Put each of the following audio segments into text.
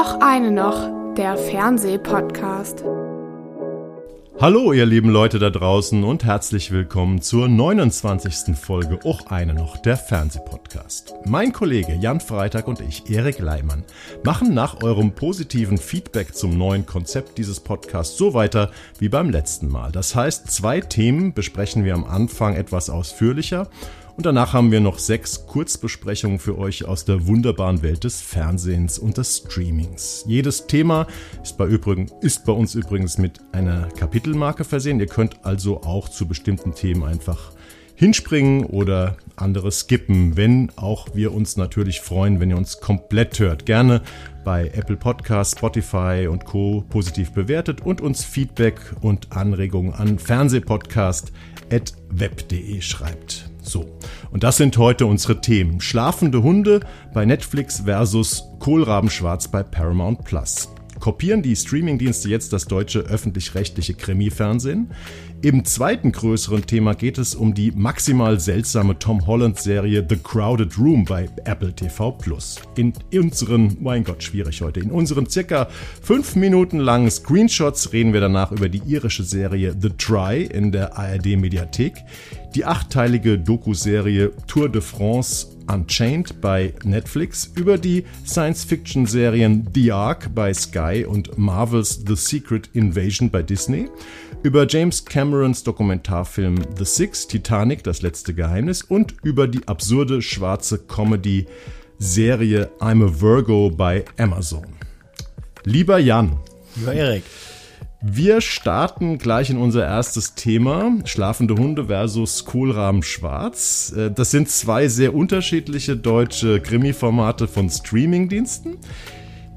Och eine noch, der Fernsehpodcast. Hallo, ihr lieben Leute da draußen und herzlich willkommen zur 29. Folge Och eine noch, der Fernsehpodcast. Mein Kollege Jan Freitag und ich, Erik Leimann, machen nach eurem positiven Feedback zum neuen Konzept dieses Podcasts so weiter wie beim letzten Mal. Das heißt, zwei Themen besprechen wir am Anfang etwas ausführlicher und danach haben wir noch sechs Kurzbesprechungen für euch aus der wunderbaren Welt des Fernsehens und des Streamings. Jedes Thema ist bei, übrigen, ist bei uns übrigens mit einer Kapitelmarke versehen. Ihr könnt also auch zu bestimmten Themen einfach hinspringen oder andere skippen, wenn auch wir uns natürlich freuen, wenn ihr uns komplett hört. Gerne bei Apple Podcasts, Spotify und Co. positiv bewertet und uns Feedback und Anregungen an fernsehpodcast.web.de schreibt. So, und das sind heute unsere Themen. Schlafende Hunde bei Netflix versus Kohlrabenschwarz bei Paramount Plus. Kopieren die Streamingdienste jetzt das deutsche öffentlich-rechtliche Krimi-Fernsehen? Im zweiten größeren Thema geht es um die maximal seltsame Tom Holland-Serie The Crowded Room bei Apple TV Plus. In unseren, mein Gott, schwierig heute, in unseren circa fünf Minuten langen Screenshots reden wir danach über die irische Serie The Try in der ARD-Mediathek, die achtteilige Doku-Serie Tour de France Unchained bei Netflix, über die Science-Fiction-Serien The Ark bei Sky und Marvels The Secret Invasion bei Disney, über James Camerons Dokumentarfilm The Six, Titanic, das letzte Geheimnis und über die absurde schwarze Comedy-Serie I'm a Virgo bei Amazon. Lieber Jan. Lieber Erik. Wir starten gleich in unser erstes Thema, schlafende Hunde versus Kohlraben Schwarz. Äh, das sind zwei sehr unterschiedliche deutsche Krimi-Formate von Streamingdiensten,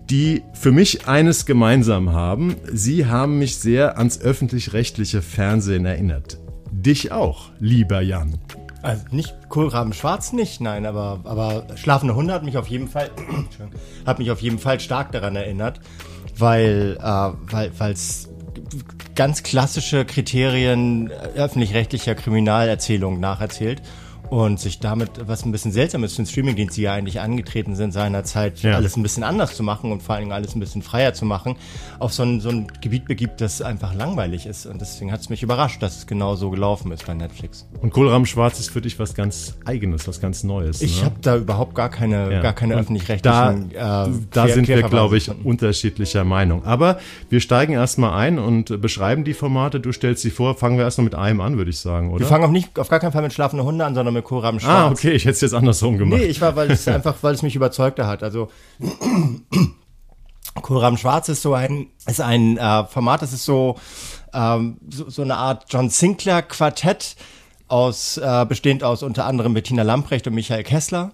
die für mich eines gemeinsam haben. Sie haben mich sehr ans öffentlich-rechtliche Fernsehen erinnert. Dich auch, lieber Jan. Also nicht Kohlraben Schwarz nicht, nein, aber, aber Schlafende Hunde hat mich auf jeden Fall, hat mich auf jeden Fall stark daran erinnert, weil, äh, weil, es ganz klassische Kriterien öffentlich-rechtlicher Kriminalerzählung nacherzählt und sich damit, was ein bisschen seltsam ist für den Streamingdienst, die ja eigentlich angetreten sind, seinerzeit ja. alles ein bisschen anders zu machen und vor allen Dingen alles ein bisschen freier zu machen, auf so ein, so ein Gebiet begibt, das einfach langweilig ist. Und deswegen hat es mich überrascht, dass es genau so gelaufen ist bei Netflix. Und Kohlrahmen Schwarz ist für dich was ganz Eigenes, was ganz Neues. Ich ne? habe da überhaupt gar keine, ja. gar keine öffentlich-rechtlichen. Da, äh, da sind wir, glaube ich, unterschiedlicher Meinung. Aber wir steigen erstmal ein und beschreiben die Formate. Du stellst sie vor. Fangen wir erstmal mit einem an, würde ich sagen, oder? Wir fangen auch nicht, auf gar keinen Fall mit schlafenden Hunde an, sondern mit Kohlraben Schwarz. Ah, okay, ich hätte es jetzt andersrum gemacht. Nee, ich war, weil es einfach, weil es mich überzeugter hat. Also Kohlraben Schwarz ist so ein, ist ein äh, Format, das ist so, ähm, so, so eine Art John Sinclair Quartett aus, äh, bestehend aus unter anderem Bettina Lamprecht und Michael Kessler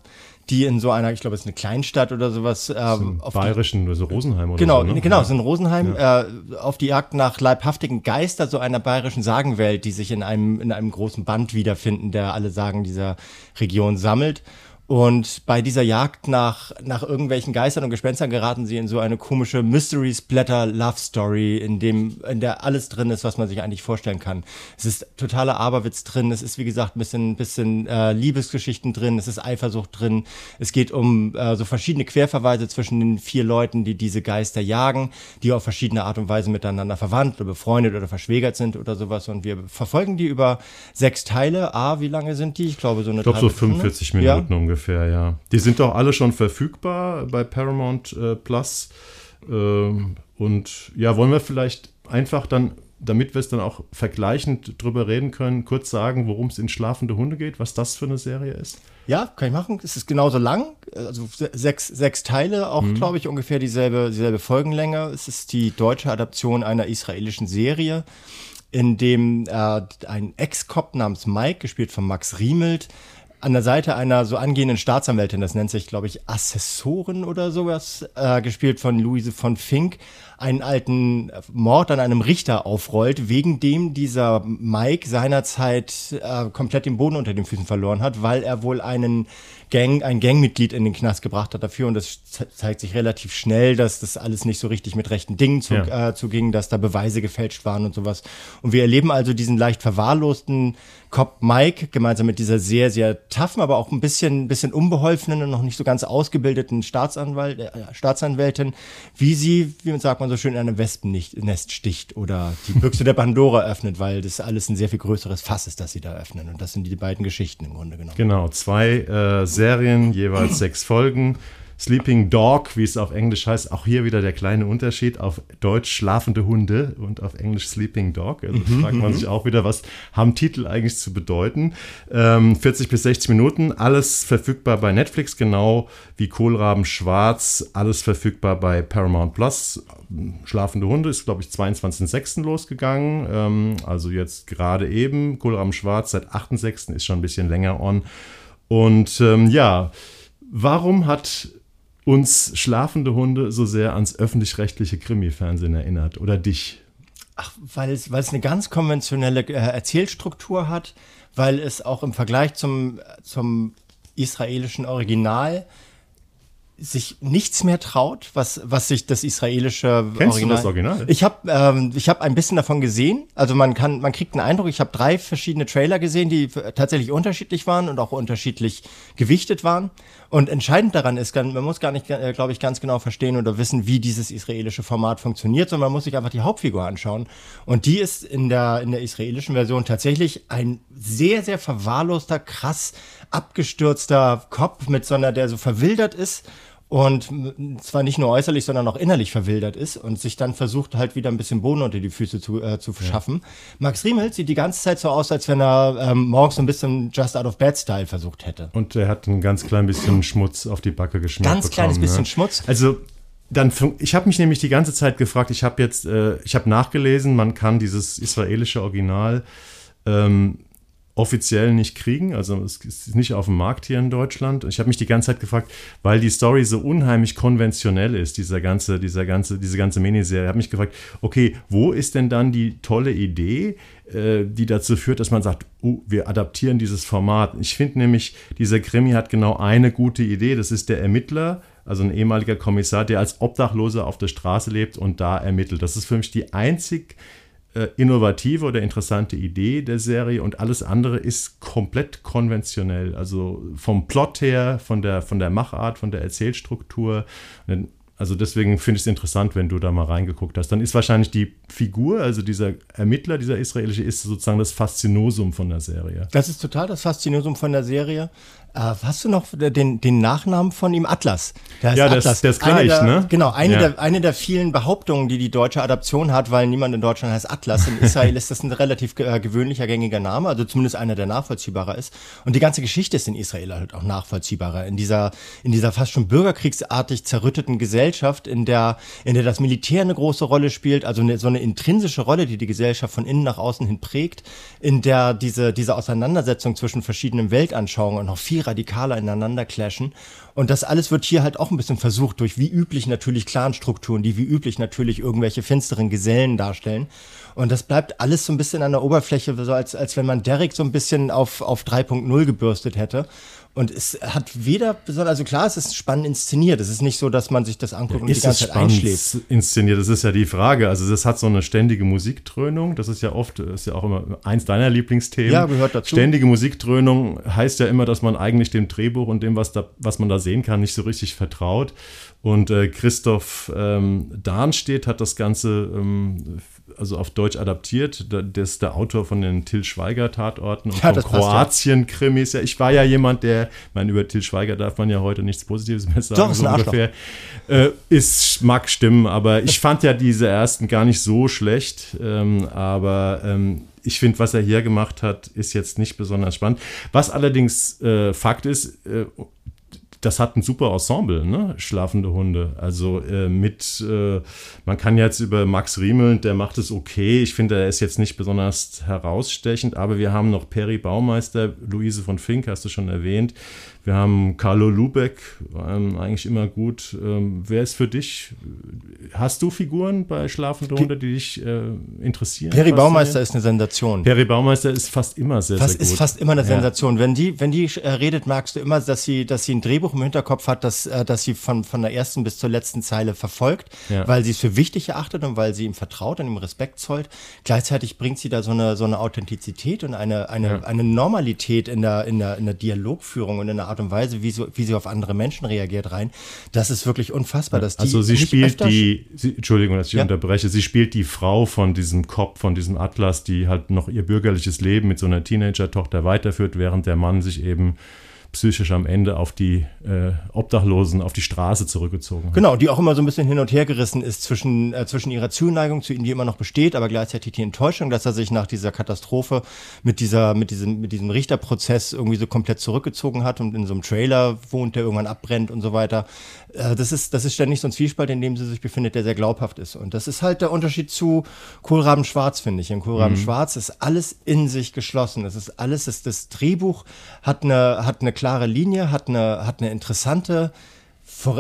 die in so einer, ich glaube, es ist eine Kleinstadt oder sowas. Ähm, auf bayerischen, die, also Rosenheim oder genau, so. Ne? Genau, so in Rosenheim ja. äh, auf die Jagd nach leibhaftigen Geister so einer bayerischen Sagenwelt, die sich in einem, in einem großen Band wiederfinden, der alle Sagen dieser Region sammelt. Und bei dieser Jagd nach, nach irgendwelchen Geistern und Gespenstern geraten sie in so eine komische Mystery Splatter Love Story, in dem, in der alles drin ist, was man sich eigentlich vorstellen kann. Es ist totaler Aberwitz drin. Es ist, wie gesagt, ein bisschen, bisschen äh, Liebesgeschichten drin. Es ist Eifersucht drin. Es geht um äh, so verschiedene Querverweise zwischen den vier Leuten, die diese Geister jagen, die auf verschiedene Art und Weise miteinander verwandt oder befreundet oder verschwägert sind oder sowas. Und wir verfolgen die über sechs Teile. A, wie lange sind die? Ich glaube, so eine Ich glaube, so 45 Minuten ja. ungefähr ungefähr, ja. Die sind doch alle schon verfügbar bei Paramount äh, Plus. Ähm, und ja, wollen wir vielleicht einfach dann, damit wir es dann auch vergleichend drüber reden können, kurz sagen, worum es in Schlafende Hunde geht, was das für eine Serie ist? Ja, kann ich machen. Es ist genauso lang, also sechs, sechs Teile, auch mhm. glaube ich ungefähr dieselbe, dieselbe Folgenlänge. Es ist die deutsche Adaption einer israelischen Serie, in dem äh, ein Ex-Cop namens Mike, gespielt von Max Riemelt, an der Seite einer so angehenden Staatsanwältin, das nennt sich, glaube ich, Assessoren oder sowas, äh, gespielt von Luise von Fink, einen alten Mord an einem Richter aufrollt, wegen dem dieser Mike seinerzeit äh, komplett den Boden unter den Füßen verloren hat, weil er wohl einen Gang, ein Gangmitglied in den Knast gebracht hat dafür. Und das zeigt sich relativ schnell, dass das alles nicht so richtig mit rechten Dingen zu, ja. äh, zuging, dass da Beweise gefälscht waren und sowas. Und wir erleben also diesen leicht verwahrlosten Cop Mike gemeinsam mit dieser sehr, sehr taffen, aber auch ein bisschen, bisschen unbeholfenen und noch nicht so ganz ausgebildeten Staatsanwalt, äh, Staatsanwältin, wie sie, wie man sagt man so schön, in einem Wespennest sticht oder die Büchse der Pandora öffnet, weil das alles ein sehr viel größeres Fass ist, das sie da öffnen. Und das sind die beiden Geschichten im Grunde genommen. Genau, zwei äh, Serien, jeweils sechs Folgen. Sleeping Dog, wie es auf Englisch heißt, auch hier wieder der kleine Unterschied. Auf Deutsch schlafende Hunde und auf Englisch Sleeping Dog. Also mhm, fragt man mhm. sich auch wieder, was haben Titel eigentlich zu bedeuten. Ähm, 40 bis 60 Minuten, alles verfügbar bei Netflix, genau wie Kohlraben Schwarz, alles verfügbar bei Paramount Plus. Schlafende Hunde ist, glaube ich, 22.06. losgegangen. Ähm, also jetzt gerade eben. Kohlraben Schwarz seit 8.06. ist schon ein bisschen länger on. Und ähm, ja, warum hat uns schlafende Hunde so sehr ans öffentlich-rechtliche Krimi-Fernsehen erinnert oder dich? Ach, weil es, weil es eine ganz konventionelle äh, Erzählstruktur hat, weil es auch im Vergleich zum, zum israelischen Original sich nichts mehr traut, was, was sich das israelische Kennst Original. Du das Original? Ich habe ähm, ich hab ein bisschen davon gesehen. Also man kann, man kriegt einen Eindruck. Ich habe drei verschiedene Trailer gesehen, die tatsächlich unterschiedlich waren und auch unterschiedlich gewichtet waren. Und entscheidend daran ist, man muss gar nicht, äh, glaube ich, ganz genau verstehen oder wissen, wie dieses israelische Format funktioniert, sondern man muss sich einfach die Hauptfigur anschauen. Und die ist in der, in der israelischen Version tatsächlich ein sehr, sehr verwahrloster, krass abgestürzter Kopf mit so einer, der so verwildert ist und zwar nicht nur äußerlich, sondern auch innerlich verwildert ist und sich dann versucht halt wieder ein bisschen Boden unter die Füße zu, äh, zu verschaffen. Ja. Max Riemel sieht die ganze Zeit so aus, als wenn er ähm, morgens so ein bisschen Just Out of Bed Style versucht hätte. Und er hat ein ganz klein bisschen Schmutz auf die Backe geschmiert Ganz bekommen, kleines bisschen ne? Schmutz. Also dann, ich habe mich nämlich die ganze Zeit gefragt, ich habe jetzt, äh, ich habe nachgelesen, man kann dieses israelische Original ähm, offiziell nicht kriegen. Also es ist nicht auf dem Markt hier in Deutschland. Ich habe mich die ganze Zeit gefragt, weil die Story so unheimlich konventionell ist, dieser ganze, dieser ganze, diese ganze Miniserie, habe mich gefragt, okay, wo ist denn dann die tolle Idee, äh, die dazu führt, dass man sagt, uh, wir adaptieren dieses Format. Ich finde nämlich, dieser Krimi hat genau eine gute Idee. Das ist der Ermittler, also ein ehemaliger Kommissar, der als Obdachloser auf der Straße lebt und da ermittelt. Das ist für mich die einzig innovative oder interessante Idee der Serie und alles andere ist komplett konventionell. Also vom Plot her, von der, von der Machart, von der Erzählstruktur. Also deswegen finde ich es interessant, wenn du da mal reingeguckt hast. Dann ist wahrscheinlich die Figur, also dieser Ermittler, dieser israelische, ist sozusagen das Faszinosum von der Serie. Das ist total das Faszinosum von der Serie. Äh, hast du noch den, den Nachnamen von ihm? Atlas. Der ja, Atlas. Das, der ist gleich, der, ne? Genau, eine, ja. der, eine der vielen Behauptungen, die die deutsche Adaption hat, weil niemand in Deutschland heißt Atlas. In Israel ist das ein relativ äh, gewöhnlicher, gängiger Name, also zumindest einer, der nachvollziehbarer ist. Und die ganze Geschichte ist in Israel halt auch nachvollziehbarer. In dieser, in dieser fast schon bürgerkriegsartig zerrütteten Gesellschaft, in der, in der das Militär eine große Rolle spielt, also eine, so eine intrinsische Rolle, die die Gesellschaft von innen nach außen hin prägt, in der diese, diese Auseinandersetzung zwischen verschiedenen Weltanschauungen und noch viel radikaler ineinander clashen. Und das alles wird hier halt auch ein bisschen versucht durch wie üblich natürlich Clanstrukturen, die wie üblich natürlich irgendwelche finsteren Gesellen darstellen. Und das bleibt alles so ein bisschen an der Oberfläche, so als, als wenn man Derek so ein bisschen auf, auf 3.0 gebürstet hätte. Und es hat weder besonders, also klar, es ist spannend inszeniert. Es ist nicht so, dass man sich das anguckt ja, und die ganze Zeit einschläft. inszeniert, das ist ja die Frage. Also das hat so eine ständige Musikdröhnung. Das ist ja oft, ist ja auch immer eins deiner Lieblingsthemen. Ja, gehört dazu. Ständige Musikdröhnung heißt ja immer, dass man eigentlich dem Drehbuch und dem, was, da, was man da sehen kann, nicht so richtig vertraut. Und äh, Christoph ähm, Dahnstedt hat das Ganze ähm, also auf Deutsch adaptiert. Der ist der Autor von den Till Schweiger Tatorten und ja, von Kroatien-Krimis. Ja. Ich war ja jemand, der, ich meine, über Till Schweiger darf man ja heute nichts Positives mehr sagen. Doch, ist so ein ungefähr. Äh, ist, mag stimmen, aber ich fand ja diese ersten gar nicht so schlecht. Ähm, aber ähm, ich finde, was er hier gemacht hat, ist jetzt nicht besonders spannend. Was allerdings äh, Fakt ist, äh, das hat ein super Ensemble, ne? Schlafende Hunde. Also äh, mit, äh, man kann jetzt über Max Riemel, der macht es okay. Ich finde, er ist jetzt nicht besonders herausstechend, aber wir haben noch Perry Baumeister, Luise von Fink, hast du schon erwähnt. Wir haben Carlo Lubeck, ähm, eigentlich immer gut. Ähm, wer ist für dich? Hast du Figuren bei Schlafende Hunde, die dich äh, interessieren? Peri Baumeister ist eine Sensation. Peri Baumeister ist fast immer sehr, fast, sehr gut. Ist fast immer eine Sensation. Ja. Wenn die, wenn die äh, redet, merkst du immer, dass sie, dass sie ein Drehbuch im Hinterkopf hat, dass, äh, dass sie von, von der ersten bis zur letzten Zeile verfolgt, ja. weil sie es für wichtig erachtet und weil sie ihm vertraut und ihm Respekt zollt. Gleichzeitig bringt sie da so eine, so eine Authentizität und eine, eine, ja. eine Normalität in der, in, der, in der Dialogführung und in der Art und Weise, wie, so, wie sie auf andere Menschen reagiert rein. Das ist wirklich unfassbar. Dass die also sie spielt die, sie, Entschuldigung, dass ich ja. unterbreche, sie spielt die Frau von diesem Kopf, von diesem Atlas, die halt noch ihr bürgerliches Leben mit so einer Teenager-Tochter weiterführt, während der Mann sich eben psychisch am Ende auf die äh, Obdachlosen, auf die Straße zurückgezogen hat. Genau, die auch immer so ein bisschen hin und her gerissen ist zwischen, äh, zwischen ihrer Zuneigung zu ihm, die immer noch besteht, aber gleichzeitig die Enttäuschung, dass er sich nach dieser Katastrophe mit dieser, mit diesem, mit diesem Richterprozess irgendwie so komplett zurückgezogen hat und in so einem Trailer wohnt, der irgendwann abbrennt und so weiter. Äh, das ist, das ist ständig so ein Zwiespalt, in dem sie sich befindet, der sehr glaubhaft ist. Und das ist halt der Unterschied zu Kohlraben Schwarz, finde ich. In Kohlraben mhm. Schwarz ist alles in sich geschlossen. Es ist alles, das, das Drehbuch hat eine, hat eine klare Linie, hat eine, hat eine interessante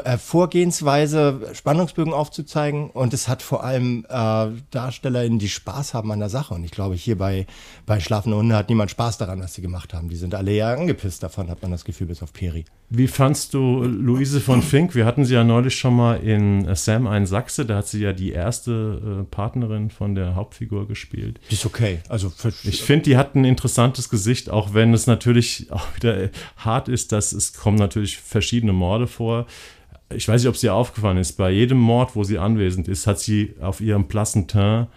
äh, Vorgehensweise, Spannungsbögen aufzuzeigen und es hat vor allem äh, DarstellerInnen, die Spaß haben an der Sache. Und ich glaube, hier bei, bei Schlafende Hunde hat niemand Spaß daran, was sie gemacht haben. Die sind alle ja angepisst davon, hat man das Gefühl, bis auf Peri. Wie fandst du Luise von Fink? Wir hatten sie ja neulich schon mal in Sam ein Sachse, da hat sie ja die erste äh, Partnerin von der Hauptfigur gespielt. Die ist okay. Also ich finde, die hat ein interessantes Gesicht, auch wenn es natürlich auch wieder hart ist, dass es kommen natürlich verschiedene Morde vor ich weiß nicht, ob es dir aufgefallen ist, bei jedem Mord, wo sie anwesend ist, hat sie auf ihrem blassen Teint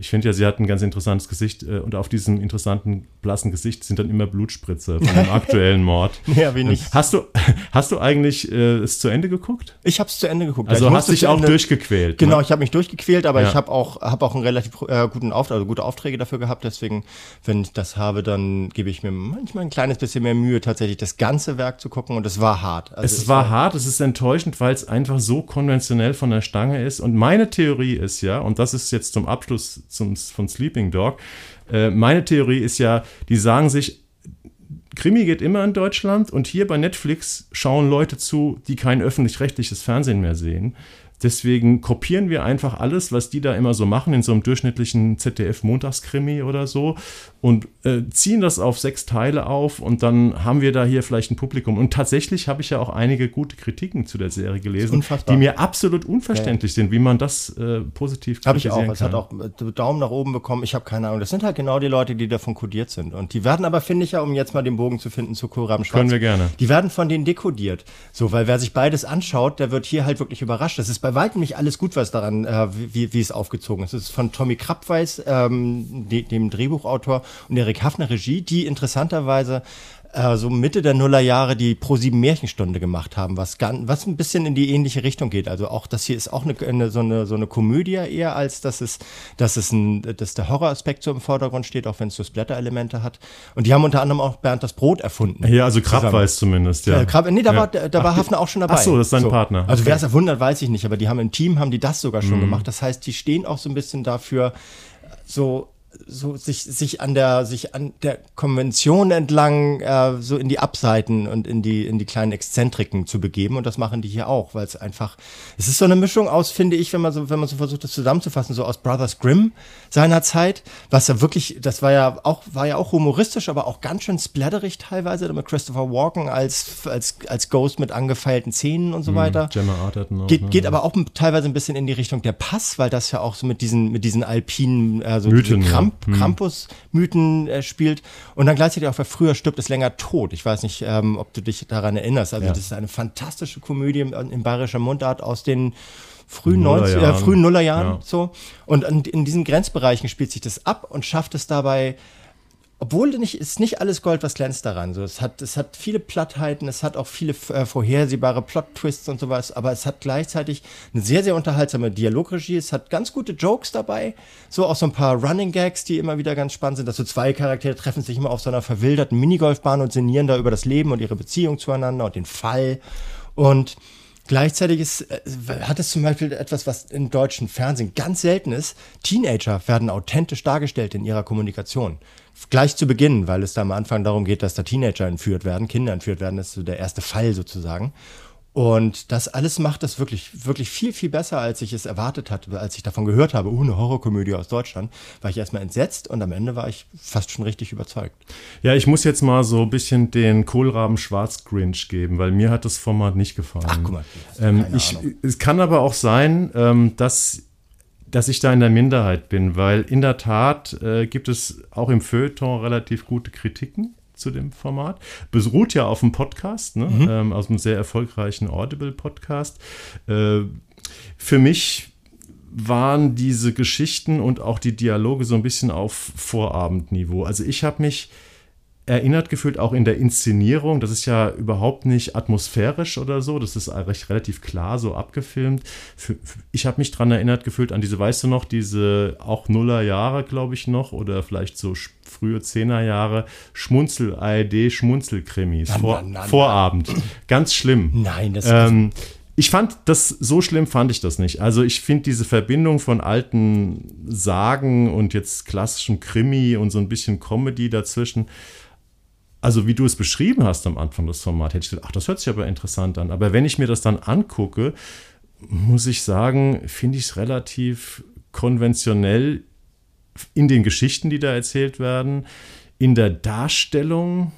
ich finde ja, sie hat ein ganz interessantes Gesicht äh, und auf diesem interessanten, blassen Gesicht sind dann immer Blutspritze von dem aktuellen Mord. ja, wie nicht. Hast du, hast du eigentlich äh, es zu Ende geguckt? Ich habe es zu Ende geguckt. Also hast dich auch Ende, durchgequält. Genau, ne? ich habe mich durchgequält, aber ja. ich habe auch, hab auch einen relativ äh, guten Auftrag, also gute Aufträge dafür gehabt. Deswegen, wenn ich das habe, dann gebe ich mir manchmal ein kleines bisschen mehr Mühe, tatsächlich das ganze Werk zu gucken. Und es war hart. Also es war, war hart, es ist enttäuschend, weil es einfach so konventionell von der Stange ist. Und meine Theorie ist ja, und das ist jetzt zum Abschluss zum, von Sleeping Dog. Äh, meine Theorie ist ja, die sagen sich, Krimi geht immer in Deutschland und hier bei Netflix schauen Leute zu, die kein öffentlich-rechtliches Fernsehen mehr sehen. Deswegen kopieren wir einfach alles, was die da immer so machen, in so einem durchschnittlichen ZDF-Montagskrimi oder so und äh, ziehen das auf sechs Teile auf und dann haben wir da hier vielleicht ein Publikum. Und tatsächlich habe ich ja auch einige gute Kritiken zu der Serie gelesen, die mir absolut unverständlich ja. sind, wie man das äh, positiv Habe ich auch. Es hat auch äh, Daumen nach oben bekommen. Ich habe keine Ahnung. Das sind halt genau die Leute, die davon kodiert sind. Und die werden aber, finde ich ja, um jetzt mal den Bogen zu finden zu Kohlraben Schwarz. Können wir gerne. Die werden von denen dekodiert. So, weil wer sich beides anschaut, der wird hier halt wirklich überrascht. Das ist bei weitem nicht alles gut, was daran, äh, wie, wie es aufgezogen ist. Es ist von Tommy Krappweis, ähm, de, dem Drehbuchautor, und Erik Hafner Regie, die interessanterweise äh, so Mitte der Nullerjahre die Pro7 Märchenstunde gemacht haben, was, ganz, was ein bisschen in die ähnliche Richtung geht. Also auch das hier ist auch eine, eine, so, eine, so eine Komödie eher, als dass es, dass es ein, dass der Horroraspekt so im Vordergrund steht, auch wenn es so Splatter-Elemente hat. Und die haben unter anderem auch Bernd das Brot erfunden. Ja, also Krapp weiß zumindest, ja. Äh, Krapp, nee, da ja. war, da, war Hafner auch schon dabei. Ach so, das ist sein so. Partner. Also okay. wer es erwundert, weiß ich nicht, aber die haben im Team, haben die das sogar schon mhm. gemacht. Das heißt, die stehen auch so ein bisschen dafür, so so sich sich an der sich an der Konvention entlang äh, so in die Abseiten und in die in die kleinen Exzentriken zu begeben und das machen die hier auch, weil es einfach es ist so eine Mischung aus finde ich, wenn man so wenn man so versucht das zusammenzufassen, so aus Brothers Grimm seiner Zeit, was ja wirklich das war ja auch war ja auch humoristisch, aber auch ganz schön splatterig teilweise mit Christopher Walken als als als Ghost mit angefeilten Zähnen und so mhm, weiter. Gemma Arterton auch, geht, ne? geht aber auch teilweise ein bisschen in die Richtung der Pass, weil das ja auch so mit diesen mit diesen alpinen äh, so Mythen, Kramp, hm. Krampus-Mythen äh, spielt. Und dann gleichzeitig auch, wer früher stirbt, ist länger tot. Ich weiß nicht, ähm, ob du dich daran erinnerst. Also, ja. das ist eine fantastische Komödie in, in bayerischer Mundart aus den frühen, 90, äh, frühen Nullerjahren. Ja. So. Und in, in diesen Grenzbereichen spielt sich das ab und schafft es dabei, obwohl nicht, ist nicht alles Gold, was glänzt daran. So, es, hat, es hat viele Plattheiten, es hat auch viele äh, vorhersehbare Plot-Twists und sowas, aber es hat gleichzeitig eine sehr, sehr unterhaltsame Dialogregie. Es hat ganz gute Jokes dabei, so auch so ein paar Running Gags, die immer wieder ganz spannend sind, dass so zwei Charaktere treffen sich immer auf so einer verwilderten Minigolfbahn und sinnieren da über das Leben und ihre Beziehung zueinander und den Fall. Und Gleichzeitig ist, äh, hat es zum Beispiel etwas, was im deutschen Fernsehen ganz selten ist. Teenager werden authentisch dargestellt in ihrer Kommunikation. Gleich zu Beginn, weil es da am Anfang darum geht, dass da Teenager entführt werden, Kinder entführt werden, das ist so der erste Fall sozusagen. Und das alles macht es wirklich, wirklich viel, viel besser, als ich es erwartet hatte, als ich davon gehört habe, oh, eine Horrorkomödie aus Deutschland, war ich erstmal entsetzt und am Ende war ich fast schon richtig überzeugt. Ja, ich muss jetzt mal so ein bisschen den Kohlraben Schwarz Grinch geben, weil mir hat das Format nicht gefallen. Ach, guck mal. Ähm, ich, es kann aber auch sein, ähm, dass dass ich da in der Minderheit bin, weil in der Tat äh, gibt es auch im Feuilleton relativ gute Kritiken zu dem Format. Beruht ja auf einem Podcast, ne? mhm. ähm, aus einem sehr erfolgreichen Audible-Podcast. Äh, für mich waren diese Geschichten und auch die Dialoge so ein bisschen auf Vorabendniveau. Also ich habe mich erinnert gefühlt, auch in der Inszenierung. Das ist ja überhaupt nicht atmosphärisch oder so. Das ist recht, relativ klar so abgefilmt. Für, ich habe mich daran erinnert gefühlt an diese, weißt du noch, diese auch Nuller Jahre, glaube ich noch, oder vielleicht so frühe Zehnerjahre Schmunzel, ARD Schmunzelkrimis. Vor, Vorabend. Ganz schlimm. Nein, das ähm, ich fand das, so schlimm fand ich das nicht. Also ich finde diese Verbindung von alten Sagen und jetzt klassischem Krimi und so ein bisschen Comedy dazwischen, also wie du es beschrieben hast am Anfang des Formats, hätte ich gedacht, ach, das hört sich aber interessant an. Aber wenn ich mir das dann angucke, muss ich sagen, finde ich es relativ konventionell in den Geschichten, die da erzählt werden, in der Darstellung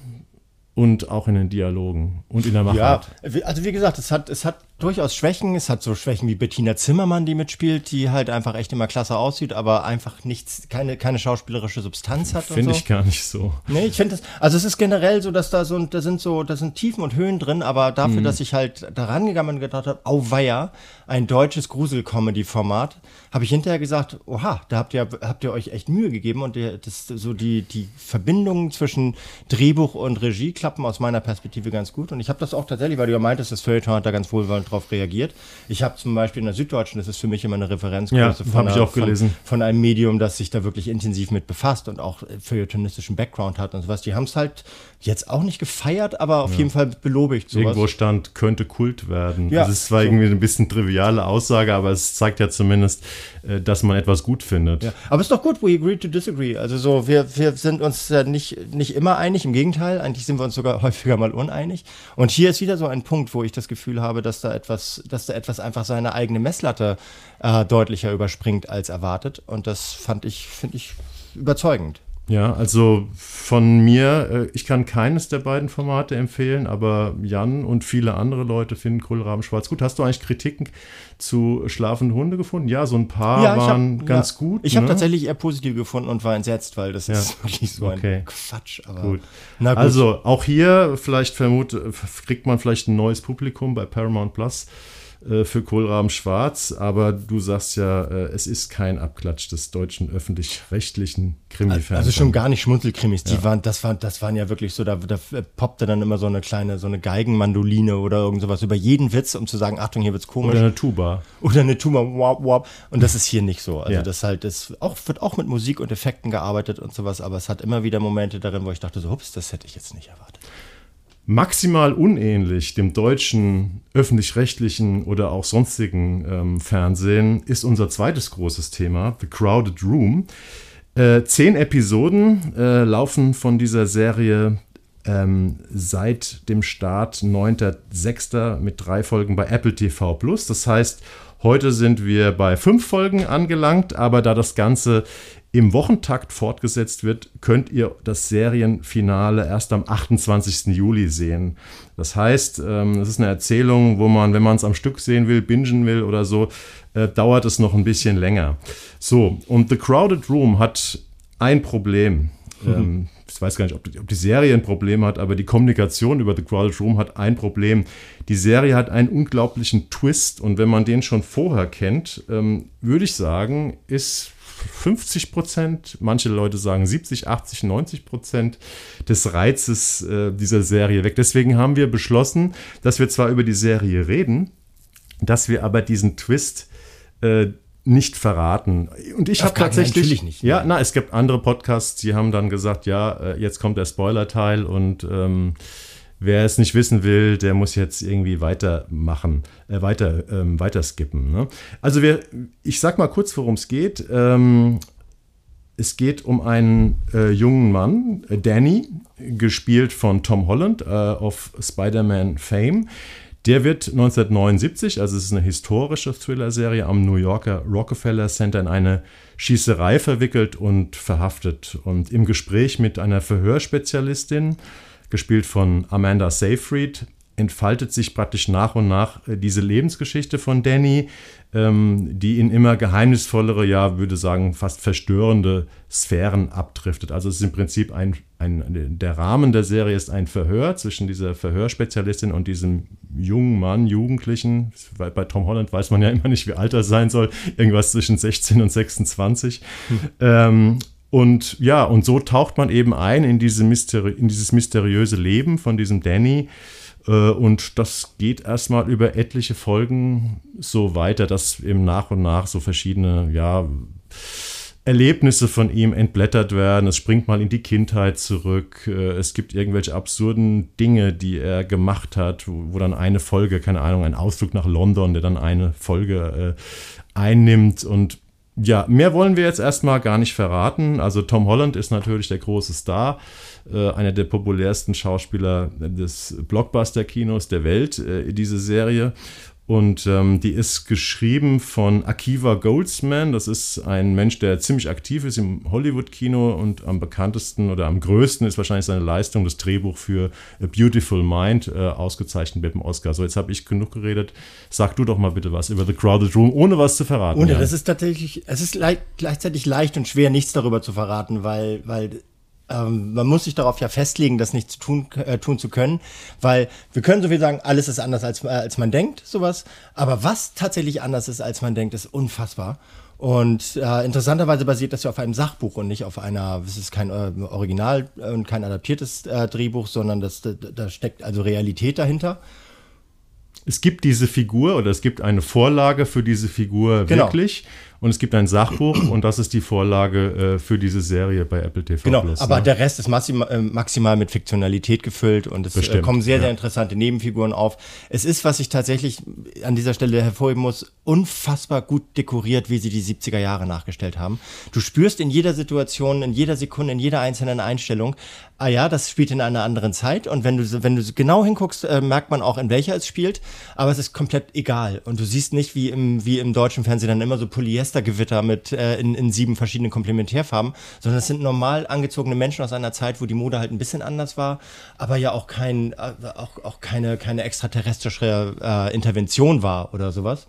und auch in den Dialogen und in der Machart. Ja, also wie gesagt, es hat, es hat durchaus Schwächen. Es hat so Schwächen wie Bettina Zimmermann, die mitspielt, die halt einfach echt immer klasse aussieht, aber einfach nichts, keine, keine schauspielerische Substanz hat. Finde so. ich gar nicht so. Nee, ich finde das, also es ist generell so, dass da so, da sind so, da sind Tiefen und Höhen drin, aber dafür, mhm. dass ich halt da rangegangen und gedacht habe, auweia, ein deutsches Grusel-Comedy-Format, habe ich hinterher gesagt, oha, da habt ihr, habt ihr euch echt Mühe gegeben und der, das, so die, die Verbindungen zwischen Drehbuch und Regie klappen aus meiner Perspektive ganz gut und ich habe das auch tatsächlich, weil du ja meintest, das Feuilleton hat da ganz wohlwollend darauf reagiert. Ich habe zum Beispiel in der Süddeutschen, das ist für mich immer eine Referenzgröße ja, von, ich auch gelesen. Von, von, einem Medium, das sich da wirklich intensiv mit befasst und auch feuilletonistischen Background hat und sowas. Die haben es halt jetzt auch nicht gefeiert, aber auf ja. jeden Fall belobigt. Sowas. Irgendwo stand, könnte Kult werden. Ja, das ist zwar so. irgendwie ein bisschen triviale Aussage, aber es zeigt ja zumindest, äh, dass man etwas gut findet. Ja. Aber es ist doch gut, we agree to disagree. Also so, wir, wir sind uns ja nicht, nicht immer einig, im Gegenteil, eigentlich sind wir uns sogar häufiger mal uneinig. Und hier ist wieder so ein Punkt, wo ich das Gefühl habe, dass da etwas, dass da etwas einfach seine eigene Messlatte äh, deutlicher überspringt als erwartet. Und das fand ich, finde ich, überzeugend. Ja, also von mir, äh, ich kann keines der beiden Formate empfehlen, aber Jan und viele andere Leute finden Kohlraben schwarz gut. Hast du eigentlich Kritiken zu schlafenden Hunde gefunden? Ja, so ein paar ja, waren hab, ganz ja, gut. Ich ne? habe tatsächlich eher positiv gefunden und war entsetzt, weil das ja. ist wirklich so okay. ein Quatsch. Aber gut. gut. Also auch hier vielleicht vermut, kriegt man vielleicht ein neues Publikum bei Paramount Plus. Äh, für Kohlraben schwarz, aber du sagst ja, äh, es ist kein Abklatsch des deutschen öffentlich-rechtlichen Krimi-Fernsehens. Also schon gar nicht Schmunzelkrimis, die ja. waren, das waren, das waren ja wirklich so, da, da poppte dann immer so eine kleine, so eine Geigenmandoline oder irgend sowas über jeden Witz, um zu sagen, Achtung, hier wird's komisch. Oder eine Tuba. Oder eine Tuba, wop, wop. Und das ist hier nicht so. Also ja. das halt, das auch, wird auch mit Musik und Effekten gearbeitet und sowas, aber es hat immer wieder Momente darin, wo ich dachte so, hups, das hätte ich jetzt nicht erwartet maximal unähnlich dem deutschen öffentlich-rechtlichen oder auch sonstigen ähm, Fernsehen ist unser zweites großes Thema, The Crowded Room. Äh, zehn Episoden äh, laufen von dieser Serie ähm, seit dem Start 9.6. mit drei Folgen bei Apple TV Plus. Das heißt, heute sind wir bei fünf Folgen angelangt, aber da das Ganze im Wochentakt fortgesetzt wird, könnt ihr das Serienfinale erst am 28. Juli sehen. Das heißt, ähm, es ist eine Erzählung, wo man, wenn man es am Stück sehen will, bingen will oder so, äh, dauert es noch ein bisschen länger. So, und The Crowded Room hat ein Problem. Mhm. ich weiß gar nicht, ob die, ob die Serie ein Problem hat, aber die Kommunikation über The Crowded Room hat ein Problem. Die Serie hat einen unglaublichen Twist und wenn man den schon vorher kennt, ähm, würde ich sagen, ist 50 Prozent, manche Leute sagen 70, 80, 90 Prozent des Reizes äh, dieser Serie weg. Deswegen haben wir beschlossen, dass wir zwar über die Serie reden, dass wir aber diesen Twist äh, nicht verraten. Und ich habe tatsächlich nicht. Ja, na, es gibt andere Podcasts, die haben dann gesagt, ja, äh, jetzt kommt der Spoiler-Teil und ähm, wer es nicht wissen will, der muss jetzt irgendwie weitermachen, äh, weiter, ähm, weiter skippen. Ne? Also wir, ich sag mal kurz, worum es geht. Ähm, es geht um einen äh, jungen Mann, äh, Danny, gespielt von Tom Holland äh, auf Spider-Man Fame. Der wird 1979, also es ist eine historische Thriller-Serie, am New Yorker Rockefeller Center in eine Schießerei verwickelt und verhaftet. Und im Gespräch mit einer Verhörspezialistin gespielt von Amanda Seyfried, entfaltet sich praktisch nach und nach äh, diese Lebensgeschichte von Danny, ähm, die in immer geheimnisvollere, ja, würde sagen, fast verstörende Sphären abdriftet. Also es ist im Prinzip ein, ein, der Rahmen der Serie ist ein Verhör zwischen dieser Verhörspezialistin und diesem jungen Mann, Jugendlichen. Weil bei Tom Holland weiß man ja immer nicht, wie alt er sein soll. Irgendwas zwischen 16 und 26. Hm. Ähm, und ja, und so taucht man eben ein in, diese Mysteri in dieses mysteriöse Leben von diesem Danny. Äh, und das geht erstmal über etliche Folgen so weiter, dass eben nach und nach so verschiedene, ja, Erlebnisse von ihm entblättert werden. Es springt mal in die Kindheit zurück. Äh, es gibt irgendwelche absurden Dinge, die er gemacht hat, wo, dann eine Folge, keine Ahnung, ein Ausflug nach London, der dann eine Folge äh, einnimmt. Und ja, mehr wollen wir jetzt erstmal gar nicht verraten. Also Tom Holland ist natürlich der große Star, äh, einer der populärsten Schauspieler des Blockbuster-Kinos der Welt, äh, diese Serie. Und ähm, die ist geschrieben von Akiva Goldsman. Das ist ein Mensch, der ziemlich aktiv ist im Hollywood-Kino und am bekanntesten oder am größten ist wahrscheinlich seine Leistung, das Drehbuch für A Beautiful Mind, äh, ausgezeichnet mit dem Oscar. So, jetzt habe ich genug geredet. Sag du doch mal bitte was über The Crowded Room, ohne was zu verraten. Ohne, das ist tatsächlich, es ist le gleichzeitig leicht und schwer, nichts darüber zu verraten, weil, weil ähm, man muss sich darauf ja festlegen, das nicht zu tun, äh, tun zu können, weil wir können so viel sagen, alles ist anders als, äh, als man denkt, sowas. Aber was tatsächlich anders ist, als man denkt, ist unfassbar. Und äh, interessanterweise basiert das ja auf einem Sachbuch und nicht auf einer, es ist kein äh, Original und kein adaptiertes äh, Drehbuch, sondern das, da, da steckt also Realität dahinter es gibt diese Figur oder es gibt eine Vorlage für diese Figur genau. wirklich. Und es gibt ein Sachbuch und das ist die Vorlage äh, für diese Serie bei Apple TV genau, Plus. Aber ne? der Rest ist maximal, äh, maximal mit Fiktionalität gefüllt und es äh, kommen sehr, sehr interessante Nebenfiguren auf. Es ist, was ich tatsächlich an dieser Stelle hervorheben muss, unfassbar gut dekoriert, wie sie die 70er Jahre nachgestellt haben. Du spürst in jeder Situation, in jeder Sekunde, in jeder einzelnen Einstellung, ah ja, das spielt in einer anderen Zeit. Und wenn du, wenn du genau hinguckst, äh, merkt man auch, in welcher es spielt, aber es ist komplett egal. Und du siehst nicht, wie im, wie im deutschen Fernsehen dann immer so Polyester Geistergewitter mit äh, in, in sieben verschiedenen Komplementärfarben, sondern es sind normal angezogene Menschen aus einer Zeit, wo die Mode halt ein bisschen anders war, aber ja auch kein, äh, auch, auch keine, keine extraterrestrische äh, Intervention war oder sowas.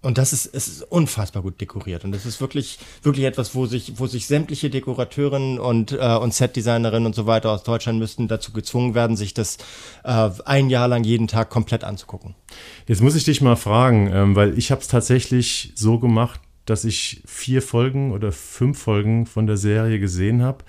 Und das ist, es ist unfassbar gut dekoriert. Und das ist wirklich, wirklich etwas, wo sich, wo sich sämtliche Dekorateurinnen und, äh, und Setdesignerinnen und so weiter aus Deutschland müssten dazu gezwungen werden, sich das äh, ein Jahr lang jeden Tag komplett anzugucken. Jetzt muss ich dich mal fragen, ähm, weil ich habe es tatsächlich so gemacht, dass ich vier Folgen oder fünf Folgen von der Serie gesehen habe,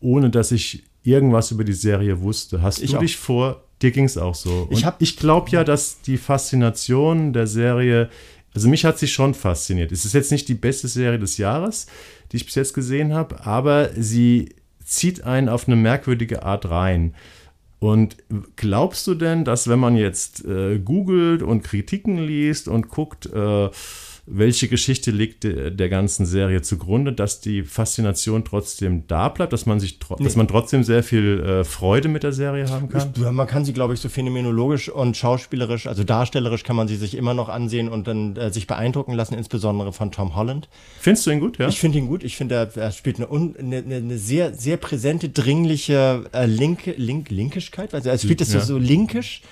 ohne dass ich irgendwas über die Serie wusste. Hast ich du auch. dich vor, dir ging es auch so. Und ich, ich glaube ja, dass die Faszination der Serie, also mich hat sie schon fasziniert. Es ist jetzt nicht die beste Serie des Jahres, die ich bis jetzt gesehen habe, aber sie zieht einen auf eine merkwürdige Art rein. Und glaubst du denn, dass wenn man jetzt äh, googelt und Kritiken liest und guckt, äh, welche Geschichte liegt der ganzen Serie zugrunde, dass die Faszination trotzdem da bleibt, dass man sich, nee. dass man trotzdem sehr viel äh, Freude mit der Serie haben kann? Man kann sie, glaube ich, so phänomenologisch und schauspielerisch, also darstellerisch kann man sie sich immer noch ansehen und dann äh, sich beeindrucken lassen, insbesondere von Tom Holland. Findest du ihn gut, ja? Ich finde ihn gut. Ich finde, er, spielt eine, eine, eine, sehr, sehr präsente, dringliche äh, linke, link, Linkischkeit. Also er spielt das ja. so, so linkisch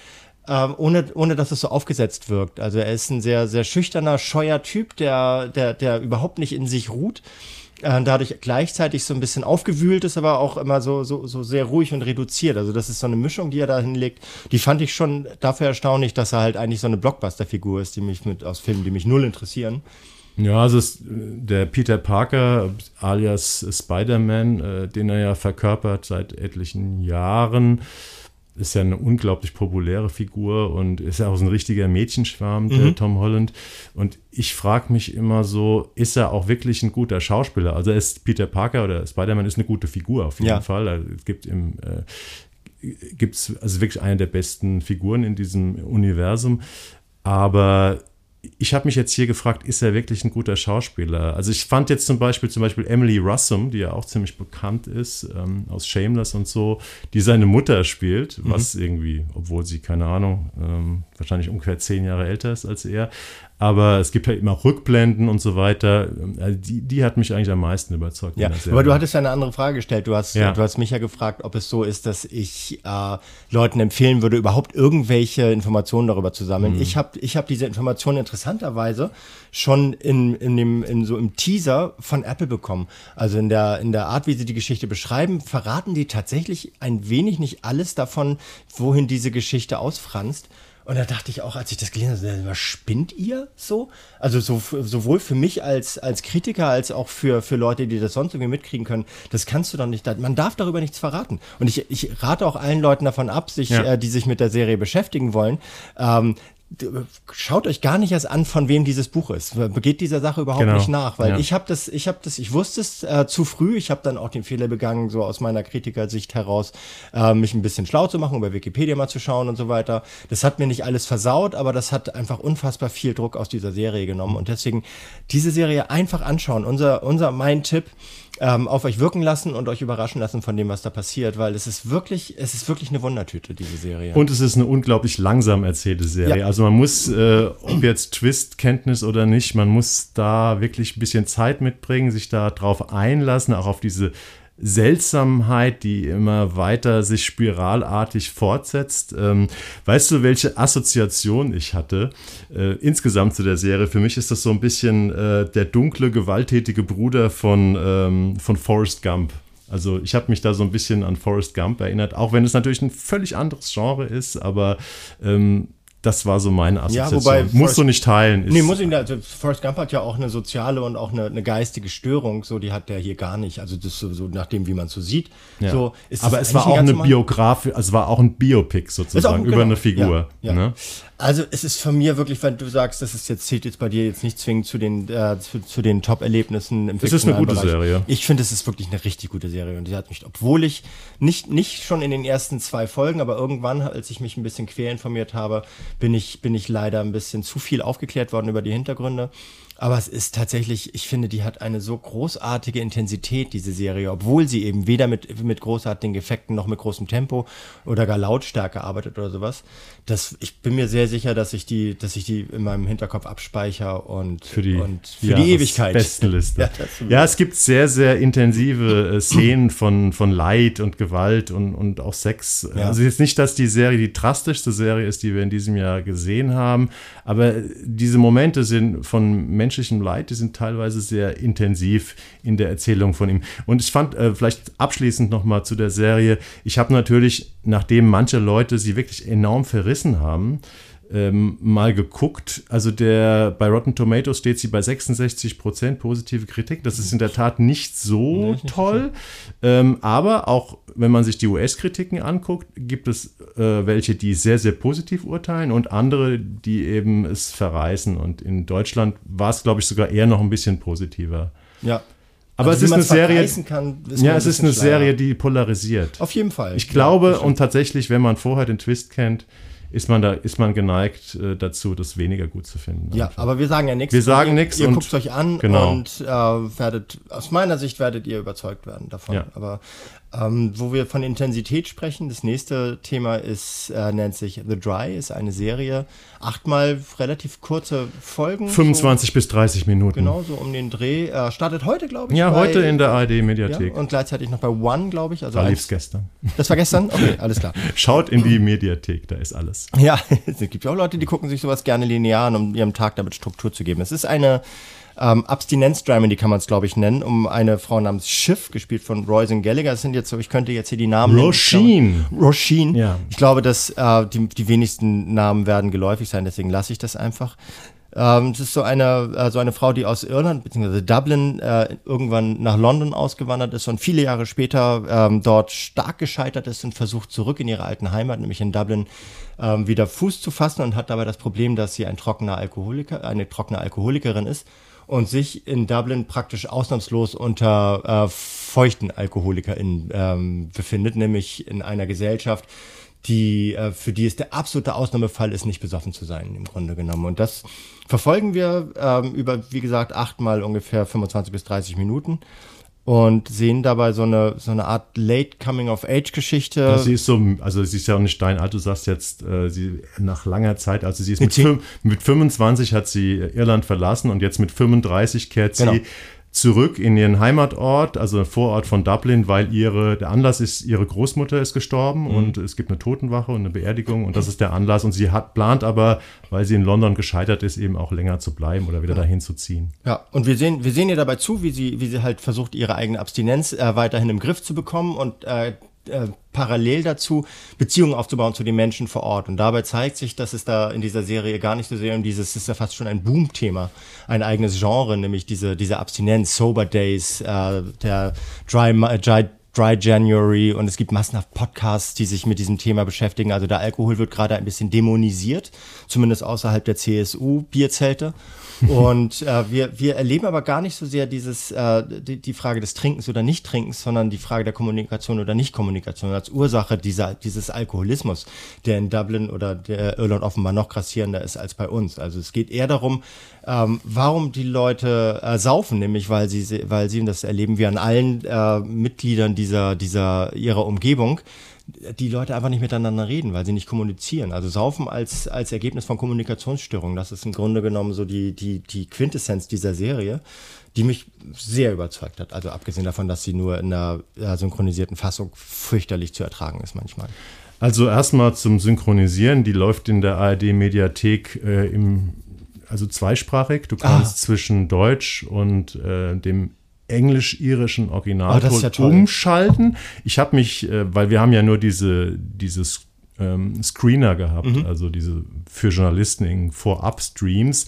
ähm, ohne, ohne dass es so aufgesetzt wirkt. Also er ist ein sehr, sehr schüchterner, scheuer Typ, der, der, der überhaupt nicht in sich ruht. Äh, dadurch gleichzeitig so ein bisschen aufgewühlt ist, aber auch immer so, so, so sehr ruhig und reduziert. Also das ist so eine Mischung, die er da hinlegt. Die fand ich schon dafür erstaunlich, dass er halt eigentlich so eine Blockbuster-Figur ist, die mich mit aus Filmen, die mich null interessieren. Ja, also der Peter Parker alias Spider-Man, äh, den er ja verkörpert seit etlichen Jahren, ist ja eine unglaublich populäre Figur und ist ja auch so ein richtiger Mädchenschwarm, der mhm. Tom Holland. Und ich frage mich immer so, ist er auch wirklich ein guter Schauspieler? Also ist Peter Parker oder Spider-Man ist eine gute Figur auf jeden ja. Fall. Also es gibt im, äh, gibt es also wirklich eine der besten Figuren in diesem Universum. Aber ich habe mich jetzt hier gefragt, ist er wirklich ein guter Schauspieler? Also ich fand jetzt zum Beispiel zum Beispiel Emily Russum, die ja auch ziemlich bekannt ist ähm, aus Shameless und so, die seine Mutter spielt, mhm. was irgendwie, obwohl sie keine Ahnung, ähm, wahrscheinlich ungefähr zehn Jahre älter ist als er, aber es gibt halt immer Rückblenden und so weiter. Also die, die hat mich eigentlich am meisten überzeugt. Ja, aber du hattest ja eine andere Frage gestellt. Du hast, ja. du hast mich ja gefragt, ob es so ist, dass ich äh, Leuten empfehlen würde, überhaupt irgendwelche Informationen darüber zu sammeln. Mhm. Ich habe ich hab diese Informationen interessanterweise schon in, in, dem, in so im Teaser von Apple bekommen. Also in der, in der Art, wie sie die Geschichte beschreiben, verraten die tatsächlich ein wenig nicht alles davon, wohin diese Geschichte ausfranst. Und da dachte ich auch, als ich das gelesen habe, was spinnt ihr so? Also so, sowohl für mich als, als Kritiker als auch für, für Leute, die das sonst irgendwie mitkriegen können. Das kannst du doch nicht. Man darf darüber nichts verraten. Und ich, ich rate auch allen Leuten davon ab, sich, ja. äh, die sich mit der Serie beschäftigen wollen, ähm, schaut euch gar nicht erst an, von wem dieses Buch ist. Begeht dieser Sache überhaupt genau. nicht nach, weil ja. ich habe das, ich habe das, ich wusste es äh, zu früh. Ich habe dann auch den Fehler begangen, so aus meiner Kritikersicht heraus, äh, mich ein bisschen schlau zu machen, über Wikipedia mal zu schauen und so weiter. Das hat mir nicht alles versaut, aber das hat einfach unfassbar viel Druck aus dieser Serie genommen und deswegen diese Serie einfach anschauen. Unser, unser, mein Tipp ähm, auf euch wirken lassen und euch überraschen lassen von dem, was da passiert, weil es ist wirklich, es ist wirklich eine Wundertüte, diese Serie. Und es ist eine unglaublich langsam erzählte Serie. Ja. Also man muss, äh, ob jetzt Twist-Kenntnis oder nicht, man muss da wirklich ein bisschen Zeit mitbringen, sich da drauf einlassen, auch auf diese Seltsamheit, die immer weiter sich spiralartig fortsetzt. Ähm, weißt du, welche Assoziation ich hatte äh, insgesamt zu der Serie? Für mich ist das so ein bisschen äh, der dunkle, gewalttätige Bruder von, ähm, von Forrest Gump. Also ich habe mich da so ein bisschen an Forrest Gump erinnert, auch wenn es natürlich ein völlig anderes Genre ist, aber ähm, das war so meine Assoziation. Ja, wobei musst du nicht teilen. Nee, muss ich nicht. Also Forrest Gump hat ja auch eine soziale und auch eine, eine geistige Störung. So, die hat der hier gar nicht. Also das so, so nach dem, wie man so sieht. Ja. So, Aber es war auch eine Biografie, also es war auch ein Biopic sozusagen auch, über genau. eine Figur. Ja, ja. Ne? Also es ist von mir wirklich, wenn du sagst, das ist jetzt zählt jetzt bei dir jetzt nicht zwingend zu den äh, zu, zu, den Top-Erlebnissen im Es ist eine gute Bereich. Serie. Ich finde, es ist wirklich eine richtig gute Serie und die hat mich, obwohl ich nicht nicht schon in den ersten zwei Folgen, aber irgendwann, als ich mich ein bisschen quer informiert habe, bin ich bin ich leider ein bisschen zu viel aufgeklärt worden über die Hintergründe. Aber es ist tatsächlich, ich finde, die hat eine so großartige Intensität, diese Serie, obwohl sie eben weder mit, mit großartigen Effekten noch mit großem Tempo oder gar Lautstärke arbeitet oder sowas. Das, ich bin mir sehr sicher, dass ich die, dass ich die in meinem Hinterkopf abspeichere und für die, und für ja, die Ewigkeit. Bestenliste. Ja, ja, es gibt sehr, sehr intensive äh, Szenen von, von Leid und Gewalt und, und auch Sex. Ja. Also jetzt nicht, dass die Serie die drastischste Serie ist, die wir in diesem Jahr gesehen haben, aber diese Momente sind von Menschen menschlichem Leid, die sind teilweise sehr intensiv in der Erzählung von ihm. Und ich fand äh, vielleicht abschließend nochmal zu der Serie, ich habe natürlich, nachdem manche Leute sie wirklich enorm verrissen haben, ähm, mal geguckt. Also der bei Rotten Tomatoes steht sie bei 66 Prozent positive Kritik. Das ist in der Tat nicht so nee, toll. Ähm, aber auch wenn man sich die US-Kritiken anguckt, gibt es äh, welche, die sehr, sehr positiv urteilen und andere, die eben es verreißen. Und in Deutschland war es, glaube ich, sogar eher noch ein bisschen positiver. Ja. Aber also, es ist eine Serie. Kann, ist ja, es ist eine Serie, die polarisiert. Auf jeden Fall. Ich glaube, ja, und tatsächlich, wenn man vorher den Twist kennt, ist man da ist man geneigt äh, dazu, das weniger gut zu finden. Ja, aber wir sagen ja nichts. Wir sagen nichts. Ihr, ihr guckt euch an genau. und äh, werdet aus meiner Sicht werdet ihr überzeugt werden davon. Ja. Aber ähm, wo wir von Intensität sprechen, das nächste Thema ist, äh, nennt sich The Dry, ist eine Serie, achtmal relativ kurze Folgen. 25 so, bis 30 Minuten. Genau, so um den Dreh. Äh, startet heute, glaube ich. Ja, bei, heute in der ARD-Mediathek. Ja, und gleichzeitig noch bei One, glaube ich. Also da lief es gestern. Das war gestern? Okay, alles klar. Schaut in die Mediathek, da ist alles. Ja, es gibt ja auch Leute, die gucken sich sowas gerne linear an, um ihrem Tag damit Struktur zu geben. Es ist eine ähm, Abstinenz-Dramedy kann man es, glaube ich, nennen, um eine Frau namens Schiff, gespielt von Royce Gallagher. Das sind jetzt so, ich könnte jetzt hier die Namen Roisin. Roisin. Ja. Ich glaube, dass äh, die, die wenigsten Namen werden geläufig sein, deswegen lasse ich das einfach. Ähm, es ist so eine, äh, so eine Frau, die aus Irland bzw. Dublin äh, irgendwann nach London ausgewandert ist und viele Jahre später ähm, dort stark gescheitert ist und versucht zurück in ihre alten Heimat, nämlich in Dublin, ähm, wieder Fuß zu fassen und hat dabei das Problem, dass sie ein trockener Alkoholiker, eine trockene Alkoholikerin ist und sich in Dublin praktisch ausnahmslos unter äh, feuchten AlkoholikerInnen ähm, befindet, nämlich in einer Gesellschaft, die, äh, für die es der absolute Ausnahmefall ist, nicht besoffen zu sein, im Grunde genommen. Und das verfolgen wir ähm, über, wie gesagt, achtmal ungefähr 25 bis 30 Minuten und sehen dabei so eine, so eine Art Late Coming of Age Geschichte. sie ist so, also sie ist ja auch nicht dein Alter, du sagst jetzt, äh, sie nach langer Zeit, also sie ist mit, mit, mit 25 hat sie Irland verlassen und jetzt mit 35 kehrt sie genau zurück in ihren Heimatort, also Vorort von Dublin, weil ihre, der Anlass ist, ihre Großmutter ist gestorben mhm. und es gibt eine Totenwache und eine Beerdigung und das ist der Anlass und sie hat, plant aber, weil sie in London gescheitert ist, eben auch länger zu bleiben oder wieder ja. dahin zu ziehen. Ja, und wir sehen, wir sehen ihr dabei zu, wie sie, wie sie halt versucht, ihre eigene Abstinenz äh, weiterhin im Griff zu bekommen und äh, äh, parallel dazu Beziehungen aufzubauen zu den Menschen vor Ort. Und dabei zeigt sich, dass es da in dieser Serie gar nicht so sehr um dieses, ist ja fast schon ein Boom-Thema, ein eigenes Genre, nämlich diese, diese Abstinenz, Sober Days, äh, der Dry, äh, Dry Dry January und es gibt massenhaft Podcasts, die sich mit diesem Thema beschäftigen. Also der Alkohol wird gerade ein bisschen dämonisiert, zumindest außerhalb der CSU-Bierzelte. Und äh, wir, wir erleben aber gar nicht so sehr dieses, äh, die, die Frage des Trinkens oder Nicht-Trinkens, sondern die Frage der Kommunikation oder Nicht-Kommunikation als Ursache dieser, dieses Alkoholismus, der in Dublin oder der Irland offenbar noch grassierender ist als bei uns. Also es geht eher darum, ähm, warum die Leute äh, saufen, nämlich weil sie, weil sie, und das erleben wir an allen äh, Mitgliedern dieser, dieser, ihrer Umgebung, die Leute einfach nicht miteinander reden, weil sie nicht kommunizieren. Also Saufen als, als Ergebnis von Kommunikationsstörungen, das ist im Grunde genommen so die, die, die Quintessenz dieser Serie, die mich sehr überzeugt hat. Also abgesehen davon, dass sie nur in einer synchronisierten Fassung fürchterlich zu ertragen ist manchmal. Also erstmal zum Synchronisieren, die läuft in der ARD-Mediathek äh, im, also zweisprachig. Du kannst ah. zwischen Deutsch und äh, dem englisch-irischen Originalton oh, ja umschalten. Ich habe mich, äh, weil wir haben ja nur diese, dieses ähm, Screener gehabt, mhm. also diese für Journalisten in Vorab-Streams.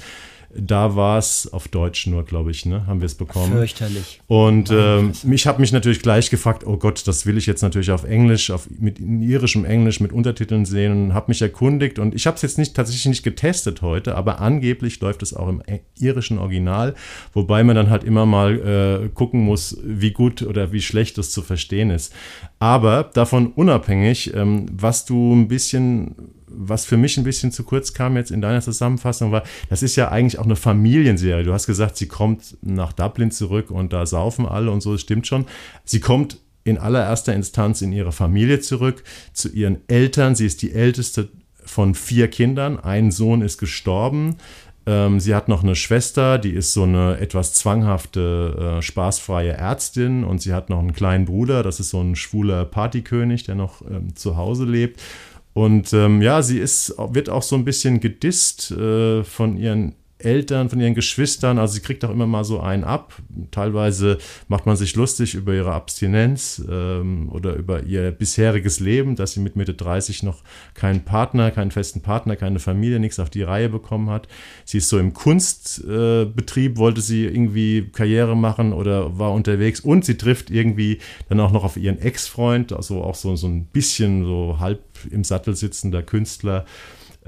Da war es auf Deutsch nur, glaube ich, ne? haben wir es bekommen. Fürchterlich. Und ähm, ich habe mich natürlich gleich gefragt, oh Gott, das will ich jetzt natürlich auf Englisch, auf, mit irischem Englisch mit Untertiteln sehen und habe mich erkundigt. Und ich habe es jetzt nicht tatsächlich nicht getestet heute, aber angeblich läuft es auch im irischen Original, wobei man dann halt immer mal äh, gucken muss, wie gut oder wie schlecht es zu verstehen ist. Aber davon unabhängig, ähm, was du ein bisschen was für mich ein bisschen zu kurz kam jetzt in deiner Zusammenfassung war, das ist ja eigentlich auch eine Familienserie. Du hast gesagt, sie kommt nach Dublin zurück und da saufen alle und so, das stimmt schon. Sie kommt in allererster Instanz in ihre Familie zurück, zu ihren Eltern. Sie ist die älteste von vier Kindern. Ein Sohn ist gestorben. Ähm, sie hat noch eine Schwester, die ist so eine etwas zwanghafte, äh, spaßfreie Ärztin und sie hat noch einen kleinen Bruder, das ist so ein schwuler Partykönig, der noch ähm, zu Hause lebt. Und ähm, ja, sie ist, wird auch so ein bisschen gedisst äh, von ihren Eltern, von ihren Geschwistern. Also sie kriegt auch immer mal so einen ab. Teilweise macht man sich lustig über ihre Abstinenz ähm, oder über ihr bisheriges Leben, dass sie mit Mitte 30 noch keinen Partner, keinen festen Partner, keine Familie, nichts auf die Reihe bekommen hat. Sie ist so im Kunstbetrieb, äh, wollte sie irgendwie Karriere machen oder war unterwegs und sie trifft irgendwie dann auch noch auf ihren Ex-Freund, also auch so, so ein bisschen so halb im Sattel sitzender Künstler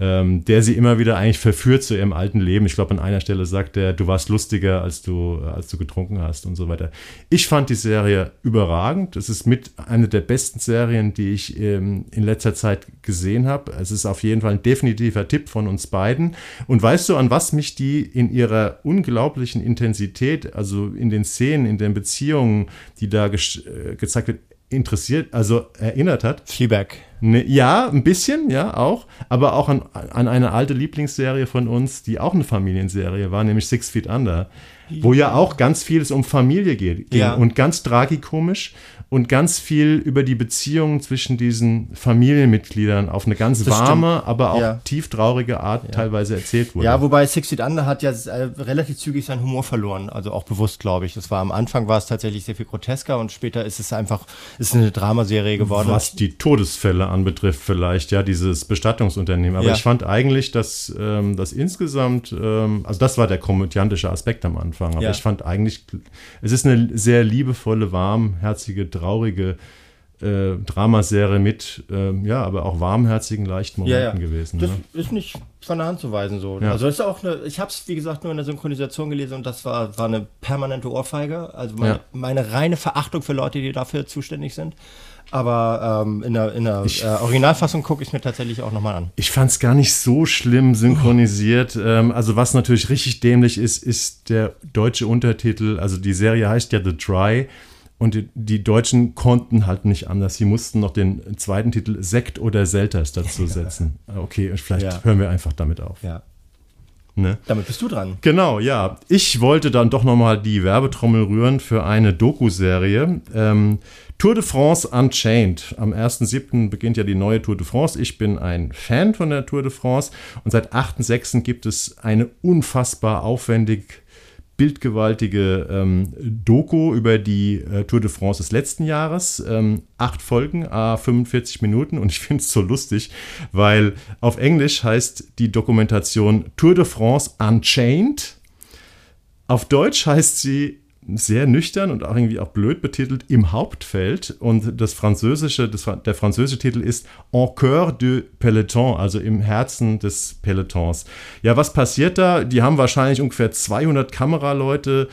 ähm, der sie immer wieder eigentlich verführt zu ihrem alten Leben. Ich glaube, an einer Stelle sagt er, du warst lustiger, als du, als du getrunken hast und so weiter. Ich fand die Serie überragend. Es ist mit einer der besten Serien, die ich ähm, in letzter Zeit gesehen habe. Es ist auf jeden Fall ein definitiver Tipp von uns beiden. Und weißt du, an was mich die in ihrer unglaublichen Intensität, also in den Szenen, in den Beziehungen, die da äh, gezeigt wird, interessiert, also erinnert hat? Fleabag. Ne, ja, ein bisschen, ja, auch. Aber auch an, an eine alte Lieblingsserie von uns, die auch eine Familienserie war, nämlich Six Feet Under. Wo ja auch ganz vieles um Familie geht. Ja. Und ganz tragikomisch und ganz viel über die Beziehungen zwischen diesen Familienmitgliedern auf eine ganz das warme, stimmt. aber auch ja. tief traurige Art ja. teilweise erzählt wurde. Ja, wobei Six Feet Under hat ja äh, relativ zügig seinen Humor verloren, also auch bewusst, glaube ich. Das war am Anfang war es tatsächlich sehr viel grotesker und später ist es einfach ist eine Dramaserie geworden. Was die Todesfälle anbetrifft, vielleicht ja dieses Bestattungsunternehmen. Aber ja. ich fand eigentlich, dass ähm, das insgesamt, ähm, also das war der komödiantische Aspekt am Anfang. Aber ich fand eigentlich, es ist eine sehr liebevolle, warmherzige traurige äh, Dramaserie mit, äh, ja, aber auch warmherzigen, leichten Momenten Ja, ja. gewesen. Das Ne? ist nicht von der Hand zu weisen so. Ja. Also ist auch eine, ich habe es wie gesagt nur in der Synchronisation gelesen und das war, war eine permanente Ohrfeige. Also meine, Ja. meine reine Verachtung für Leute, die dafür zuständig sind. Aber ähm, in der, in der äh, Originalfassung gucke ich mir tatsächlich auch nochmal an. Ich fand es gar nicht so schlimm synchronisiert. Ähm, also was natürlich richtig dämlich ist, ist der deutsche Untertitel. Also die Serie heißt ja The Try. Und die, die Deutschen konnten halt nicht anders. Sie mussten noch den zweiten Titel Sekt oder Selters dazu setzen. Okay, vielleicht Ja. hören wir einfach damit auf. Ja. Ne? Damit bist du dran. Genau, ja. Ich wollte dann doch nochmal die Werbetrommel rühren für eine Doku-Serie. Ähm, Tour de France Unchained. Am 1.7. beginnt ja die neue Tour de France. Ich bin ein Fan von der Tour de France und seit 8.6. gibt es eine unfassbar aufwendig bildgewaltige ähm, Doku über die äh, Tour de France des letzten Jahres. Ähm, acht Folgen, a 45 Minuten und ich finde es so lustig, weil auf Englisch heißt die Dokumentation Tour de France Unchained. Auf Deutsch heißt sie sehr nüchtern und auch irgendwie auch blöd betitelt im Hauptfeld und das französische, das, der französische Titel ist En cœur du peloton, also im Herzen des Pelotons. Ja, was passiert da? Die haben wahrscheinlich ungefähr 200 Kameraleute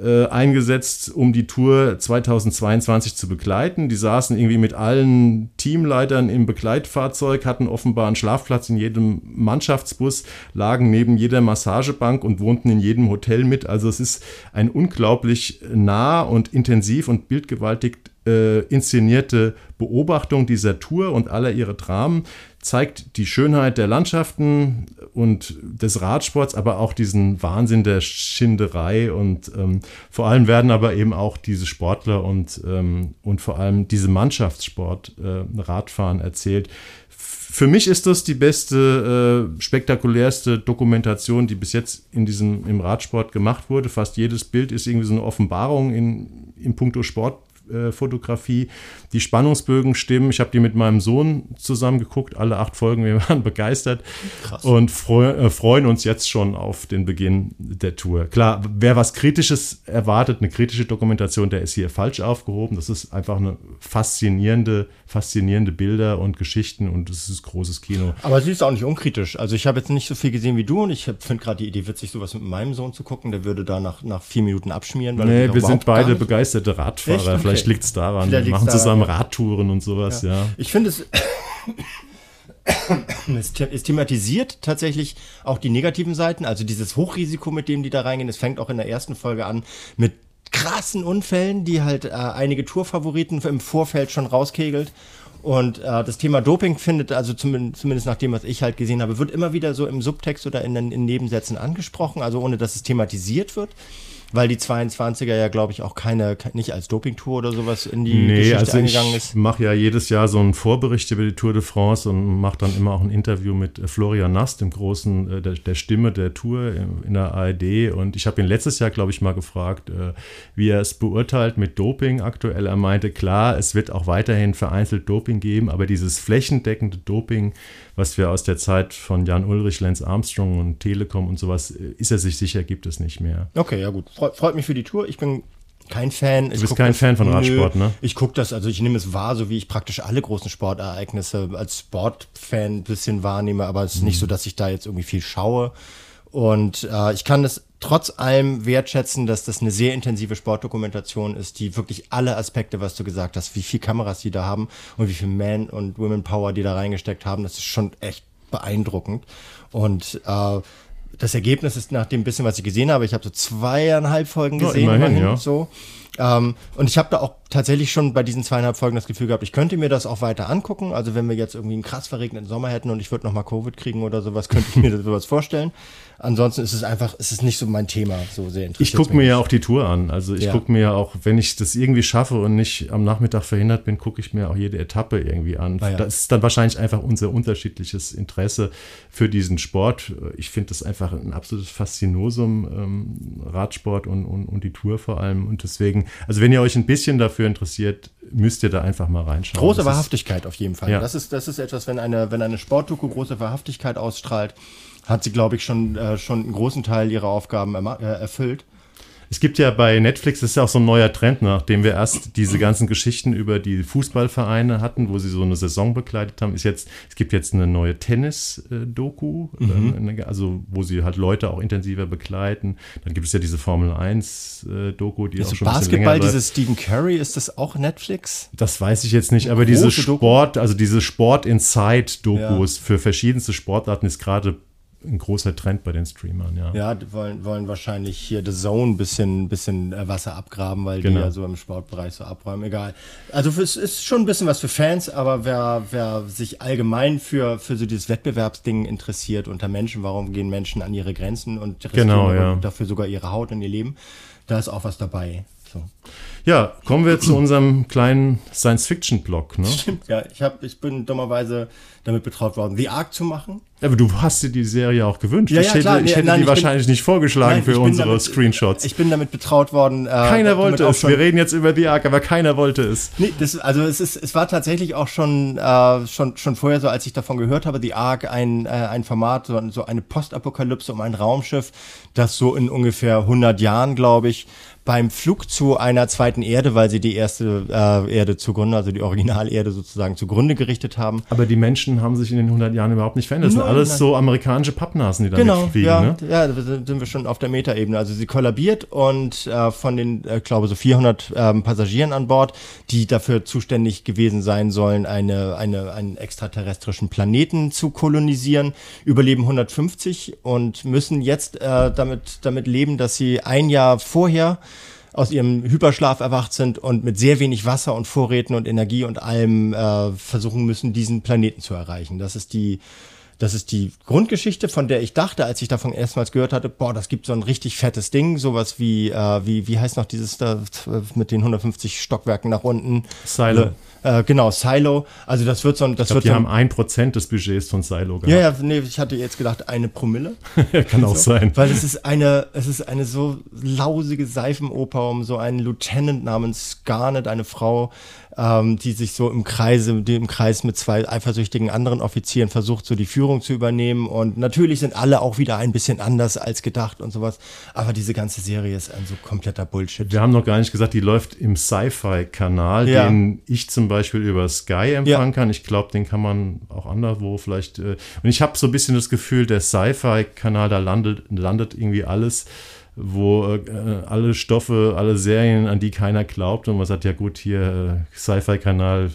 äh, eingesetzt, um die Tour 2022 zu begleiten. Die saßen irgendwie mit allen Teamleitern im Begleitfahrzeug, hatten offenbar einen Schlafplatz in jedem Mannschaftsbus, lagen neben jeder Massagebank und wohnten in jedem Hotel mit. Also es ist ein unglaublich nah und intensiv und bildgewaltig äh, inszenierte Beobachtung dieser Tour und aller ihre Dramen zeigt die Schönheit der Landschaften und des Radsports, aber auch diesen Wahnsinn der Schinderei und ähm, vor allem werden aber eben auch diese Sportler und, ähm, und vor allem diese Mannschaftssport äh, Radfahren erzählt. Für mich ist das die beste, äh, spektakulärste Dokumentation, die bis jetzt in diesem, im Radsport gemacht wurde. Fast jedes Bild ist irgendwie so eine Offenbarung in, in puncto Sport äh, Fotografie. Die Spannungsbögen stimmen. Ich habe die mit meinem Sohn zusammen geguckt, alle acht Folgen. Wir waren begeistert Krass. und freu äh, freuen uns jetzt schon auf den Beginn der Tour. Klar, wer was Kritisches erwartet, eine kritische Dokumentation, der ist hier falsch aufgehoben. Das ist einfach eine faszinierende, faszinierende Bilder und Geschichten und es ist großes Kino. Aber sie ist auch nicht unkritisch. Also ich habe jetzt nicht so viel gesehen wie du und ich finde gerade die Idee witzig, sowas mit meinem Sohn zu gucken. Der würde da nach, nach vier Minuten abschmieren. Weil Nee, wir sind beide begeisterte Radfahrer. Okay. Vielleicht liegt es daran. Vielleicht Wir machen daran, zusammen ja. Radtouren und sowas, ja. Ich finde es, es, the- es thematisiert tatsächlich auch die negativen Seiten, also dieses Hochrisiko, mit dem die da reingehen. Es fängt auch in der ersten Folge an mit krassen Unfällen, die halt äh, einige Tourfavoriten im Vorfeld schon rauskegelt. Und äh, das Thema Doping findet, also zumindest, zumindest nach dem, was ich halt gesehen habe, wird immer wieder so im Subtext oder in, den- in Nebensätzen angesprochen, also ohne dass es thematisiert wird. Weil die 22er ja, glaube ich, auch keine, ke- nicht als Dopingtour oder sowas in die Nee, Geschichte also eingegangen ich ist. mache ja jedes Jahr so einen Vorbericht über die Tour de France und mache dann immer auch ein Interview mit äh, Florian Nass, dem großen, äh, der, der Stimme der Tour in der ARD. Und ich habe ihn letztes Jahr, glaube ich, mal gefragt, äh, wie er es beurteilt mit Doping aktuell. Er meinte, klar, es wird auch weiterhin vereinzelt Doping geben, aber dieses flächendeckende Doping, was wir aus der Zeit von Jan Ulrich, Lance Armstrong und Telekom und sowas, ist er sich sicher, gibt es nicht mehr. Okay, ja gut. Freut, freut mich für die Tour. Ich bin kein Fan. Du bist kein Fan von Radsport, ne? Ich gucke das, also ich nehme es wahr, so wie ich praktisch alle großen Sportereignisse als Sportfan ein bisschen wahrnehme, aber es ist nicht so, dass ich da jetzt irgendwie viel schaue. Und äh, ich kann das trotz allem wertschätzen, dass das eine sehr intensive Sportdokumentation ist, die wirklich alle Aspekte, was du gesagt hast, wie viel Kameras die da haben und wie viel Man- und Women Power die da reingesteckt haben, das ist schon echt beeindruckend. Und äh, das Ergebnis ist nach dem bisschen, was ich gesehen habe, ich habe so zweieinhalb Folgen Ja, gesehen, immerhin, ja. so. Ähm, und ich habe da auch tatsächlich schon bei diesen zweieinhalb Folgen das Gefühl gehabt, ich könnte mir das auch weiter angucken. Also wenn wir jetzt irgendwie einen krass verregneten Sommer hätten und ich würde nochmal Covid kriegen oder sowas, könnte ich mir das sowas vorstellen. Ansonsten ist es einfach, es ist nicht so mein Thema, so sehr interessiert. Ich gucke mir ja auch die Tour an. Also ich Ja. gucke mir ja auch, wenn ich das irgendwie schaffe und nicht am Nachmittag verhindert bin, gucke ich mir auch jede Etappe irgendwie an. Ah ja. Das ist dann wahrscheinlich einfach unser unterschiedliches Interesse für diesen Sport. Ich finde das einfach ein absolutes Faszinosum, ähm, Radsport und, und, und die Tour vor allem. Und deswegen, also wenn ihr euch ein bisschen dafür interessiert, müsst ihr da einfach mal reinschauen. Große Das ist- Wahrhaftigkeit auf jeden Fall. Ja. Das, ist, das ist etwas, wenn eine, wenn eine Sportdoku große Wahrhaftigkeit ausstrahlt, hat sie, glaube ich, schon, äh, schon einen großen Teil ihrer Aufgaben äh, erfüllt. Es gibt ja bei Netflix, das ist ja auch so ein neuer Trend, nachdem wir erst diese ganzen Geschichten über die Fußballvereine hatten, wo sie so eine Saison begleitet haben, ist jetzt, es gibt jetzt eine neue Tennis-Doku, mhm. Äh, also wo sie halt Leute auch intensiver begleiten. Dann gibt es ja diese Formel 1-Doku, äh, die also auch schon Basketball, dieses Stephen Curry, ist das auch Netflix? Das weiß ich jetzt nicht, aber diese Sport, also diese Sport Inside-Dokus ja. für verschiedenste Sportarten ist gerade ein großer Trend bei den Streamern, ja. Ja, die wollen, wollen wahrscheinlich hier The Zone ein bisschen, bisschen äh, Wasser abgraben, weil genau. die ja so im Sportbereich so abräumen. Egal. Also es ist schon ein bisschen was für Fans, aber wer, wer sich allgemein für, für so dieses Wettbewerbsding interessiert unter Menschen, warum gehen Menschen an ihre Grenzen und genau, ja. dafür sogar ihre Haut und ihr Leben, da ist auch was dabei. So. Ja, kommen wir zu unserem kleinen Science-Fiction-Blog. Ne? Stimmt, ja. Ich, hab, ich bin dummerweise damit betraut worden, The Ark zu machen. Aber du hast dir die Serie auch gewünscht. Ja, ich ja, hätte, klar. ich hätte nein, die ich wahrscheinlich bin, nicht vorgeschlagen nein, für unsere damit, Screenshots. Ich bin damit betraut worden. Äh, keiner wollte es. Wir reden jetzt über The Ark, aber keiner wollte es. Nee, das, also es, ist, es war tatsächlich auch schon, äh, schon, schon vorher so, als ich davon gehört habe, The Ark, ein, äh, ein Format, so, so eine Postapokalypse um ein Raumschiff, das so in ungefähr 100 Jahren, glaube ich, beim Flug zu einer zweiten Erde, weil sie die erste äh, Erde zugrunde, also die Originalerde sozusagen zugrunde gerichtet haben. Aber die Menschen haben sich in den 100 Jahren überhaupt nicht verändert. Das sind alles so amerikanische Pappnasen, die da genau, mitfliegen. Ja, ne? ja, da sind wir schon auf der Metaebene. Also sie kollabiert und äh, von den, äh, glaube so 400 ähm, Passagieren an Bord, die dafür zuständig gewesen sein sollen, eine, eine, einen extraterrestrischen Planeten zu kolonisieren, überleben 150 und müssen jetzt äh, damit, damit leben, dass sie ein Jahr vorher aus ihrem Hyperschlaf erwacht sind und mit sehr wenig Wasser und Vorräten und Energie und allem äh, versuchen müssen, diesen Planeten zu erreichen. Das ist die das ist die Grundgeschichte, von der ich dachte, als ich davon erstmals gehört hatte, boah, das gibt so ein richtig fettes Ding, sowas wie, äh, wie, wie heißt noch dieses da mit den 150 Stockwerken nach unten? Silo. Äh, genau, Silo. Also das wird so ein, das ich glaub, wird die so haben ein Prozent des Budgets von Silo gehabt. Ja, ja, nee, ich hatte jetzt gedacht eine Promille. Kann auch so, sein. Weil es ist eine, es ist eine so lausige Seifenoper um so einen Lieutenant namens Scarnet, eine Frau, ähm, die sich so im Kreise, im Kreis mit zwei eifersüchtigen anderen Offizieren versucht, so die Führung zu übernehmen. Und natürlich sind alle auch wieder ein bisschen anders als gedacht und sowas. Aber diese ganze Serie ist ein so kompletter Bullshit. Wir haben noch gar nicht gesagt, die läuft im Sci-Fi-Kanal, ja. den ich zum Beispiel über Sky empfangen ja. kann. Ich glaube, den kann man auch anderswo vielleicht. Äh, und ich habe so ein bisschen das Gefühl, der Sci-Fi-Kanal, da landet, landet irgendwie alles wo äh, alle Stoffe, alle Serien, an die keiner glaubt. Und man sagt, ja gut, hier äh, Sci-Fi-Kanal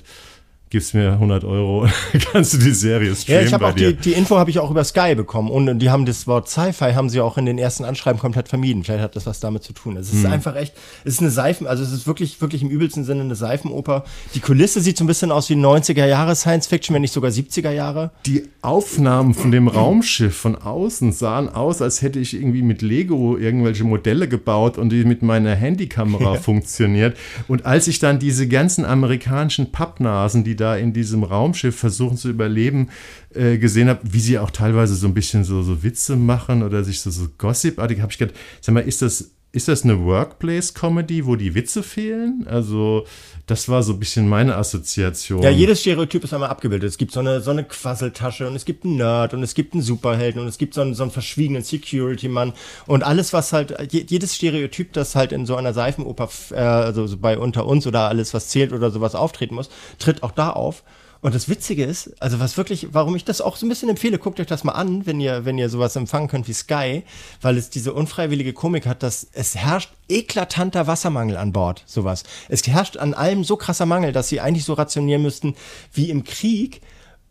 gibst mir 100 Euro, kannst du die Serie streamen Ja, ich habe auch die, die Info habe ich auch über Sky bekommen und die haben das Wort Sci-Fi haben sie auch in den ersten Anschreiben komplett vermieden. Vielleicht hat das was damit zu tun. Es ist hm. einfach echt, es ist eine Seifen, also es ist wirklich, wirklich im übelsten Sinne eine Seifenoper. Die Kulisse sieht so ein bisschen aus wie 90er Jahre Science Fiction, wenn nicht sogar 70er Jahre. Die Aufnahmen von dem Raumschiff von außen sahen aus, als hätte ich irgendwie mit Lego irgendwelche Modelle gebaut und die mit meiner Handykamera funktioniert. Und als ich dann diese ganzen amerikanischen Pappnasen, die da da in diesem Raumschiff versuchen zu überleben, äh, gesehen habe, wie sie auch teilweise so ein bisschen so, so Witze machen oder sich so, so gossipartig, habe ich gedacht, sag mal, ist das, ist das eine Workplace-Comedy, wo die Witze fehlen? Also, das war so ein bisschen meine Assoziation. Ja, jedes Stereotyp ist einmal abgebildet. Es gibt so eine, so eine Quasseltasche und es gibt einen Nerd und es gibt einen Superhelden und es gibt so einen, so einen verschwiegenen Security-Mann und alles, was halt, jedes Stereotyp, das halt in so einer Seifenoper, äh, also so bei Unter uns oder alles, was zählt oder sowas auftreten muss, tritt auch da auf. Und das Witzige ist, also was wirklich, warum ich das auch so ein bisschen empfehle, guckt euch das mal an, wenn ihr, wenn ihr sowas empfangen könnt wie Sky, weil es diese unfreiwillige Komik hat, dass es herrscht eklatanter Wassermangel an Bord, sowas. Es herrscht an allem so krasser Mangel, dass sie eigentlich so rationieren müssten wie im Krieg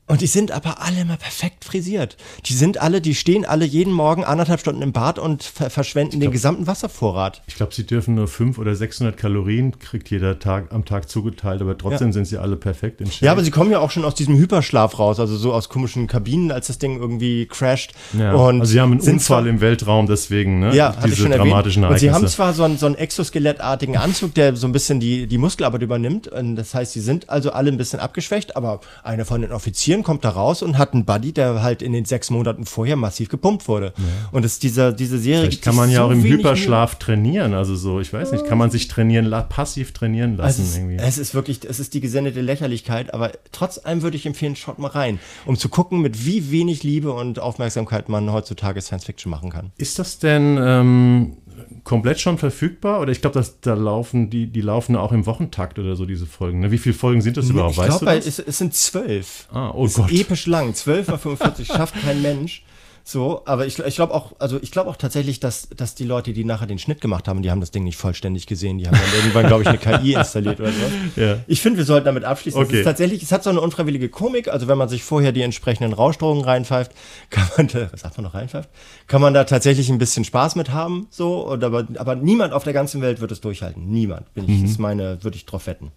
und die sind aber alle immer perfekt frisiert. Die sind alle, die stehen alle jeden Morgen anderthalb Stunden im Bad und ver verschwenden glaub, den gesamten Wasservorrat. Ich glaube, sie dürfen nur 500 oder 600 Kalorien, kriegt jeder Tag am Tag zugeteilt, aber trotzdem ja. sind sie alle perfekt in Shape. Ja, aber sie kommen ja auch schon aus diesem Hyperschlaf raus, also so aus komischen Kabinen, als das Ding irgendwie crasht. Ja, also sie haben einen Unfall im Weltraum, deswegen, ne? Ja, diese dramatischen erwähnt. Und sie haben zwar so einen, so einen exoskelettartigen Anzug, der so ein bisschen die, die Muskelarbeit übernimmt. Und das heißt, sie sind also alle ein bisschen abgeschwächt, aber einer von den Offizieren kommt da raus und hat einen Buddy, der halt in den sechs Monaten vorher massiv gepumpt wurde. Ja. Und es dieser, diese Serie. Vielleicht kann man ja so auch im Hyperschlaf trainieren. Also so, ich weiß nicht, kann man sich trainieren, passiv trainieren lassen es, irgendwie. Es ist wirklich, es ist die gesendete Lächerlichkeit, aber trotz allem würde ich empfehlen, schaut mal rein, um zu gucken, mit wie wenig Liebe und Aufmerksamkeit man heutzutage Science Fiction machen kann. Ist das denn, ähm, komplett schon verfügbar? Oder ich glaube, da laufen die, die laufen auch im Wochentakt oder so, diese Folgen. Ne? Wie viele Folgen sind das überhaupt? Ich weißt glaube, es, es, sind zwölf. Ah, oh Gott. episch lang. Zwölf mal 45 schafft kein Mensch. So, aber ich, ich glaube auch, also ich glaube auch tatsächlich, dass, dass die Leute, die nachher den Schnitt gemacht haben, die haben das Ding nicht vollständig gesehen, die haben dann irgendwann, glaube ich, eine KI installiert oder so. Ja. Ich finde, wir sollten damit abschließen. Okay. Es ist tatsächlich, es hat so eine unfreiwillige Komik, also wenn man sich vorher die entsprechenden Rauschdrogen reinpfeift, kann man da, was sagt man noch reinpfeift, kann man da tatsächlich ein bisschen Spaß mit haben, so, und aber, aber niemand auf der ganzen Welt wird es durchhalten. Niemand, bin ich, mhm. ist meine, würde ich drauf wetten.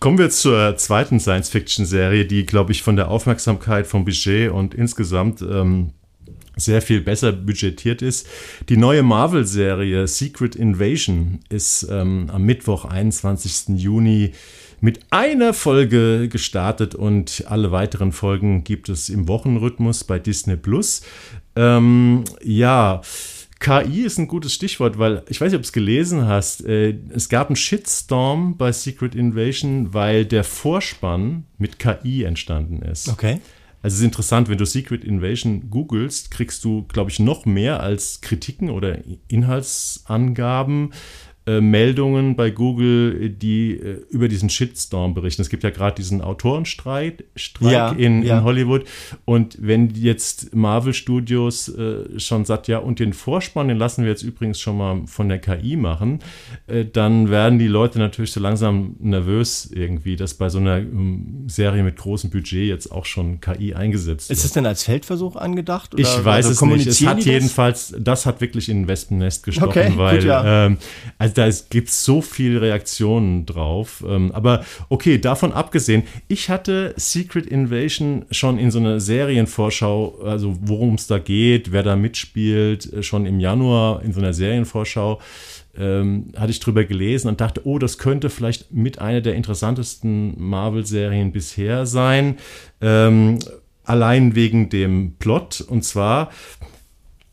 Kommen wir zur zweiten Science-Fiction-Serie, die, glaube ich, von der Aufmerksamkeit, vom Budget und insgesamt ähm, sehr viel besser budgetiert ist. Die neue Marvel-Serie Secret Invasion ist ähm, am Mittwoch, 21. Juni, mit einer Folge gestartet und alle weiteren Folgen gibt es im Wochenrhythmus bei Disney Plus. Ähm, ja. KI ist ein gutes Stichwort, weil ich weiß nicht, ob du es gelesen hast. Äh, es gab einen Shitstorm bei Secret Invasion, weil der Vorspann mit KI entstanden ist. Okay. Also es ist interessant, wenn du Secret Invasion googelst, kriegst du, glaube ich, noch mehr als Kritiken oder Inhaltsangaben äh, Meldungen bei Google, die äh, über diesen Shitstorm berichten. Es gibt ja gerade diesen Autorenstreit Streik ja, in, ja. in, Hollywood. Und wenn jetzt Marvel Studios äh, schon sagt, ja, und den Vorspann, den lassen wir jetzt übrigens schon mal von der KI machen, äh, dann werden die Leute natürlich so langsam nervös irgendwie, dass bei so einer um, Serie mit großem Budget jetzt auch schon KI eingesetzt wird. Ist es denn als Feldversuch angedacht? Oder, ich weiß es nicht. Es hat jedenfalls, das hat wirklich in ein Wespennest gestochen, okay, weil gut, ja. ähm, also da gibt es so viele Reaktionen drauf. Ähm, aber okay, davon abgesehen, ich hatte Secret Invasion schon in so einer Serienvorschau, also worum es da geht, wer da mitspielt, äh, schon im Januar in so einer Serienvorschau. Ähm, hatte ich drüber gelesen und dachte, oh, das könnte vielleicht mit einer der interessantesten Marvel-Serien bisher sein. Ähm, allein wegen dem Plot. Und zwar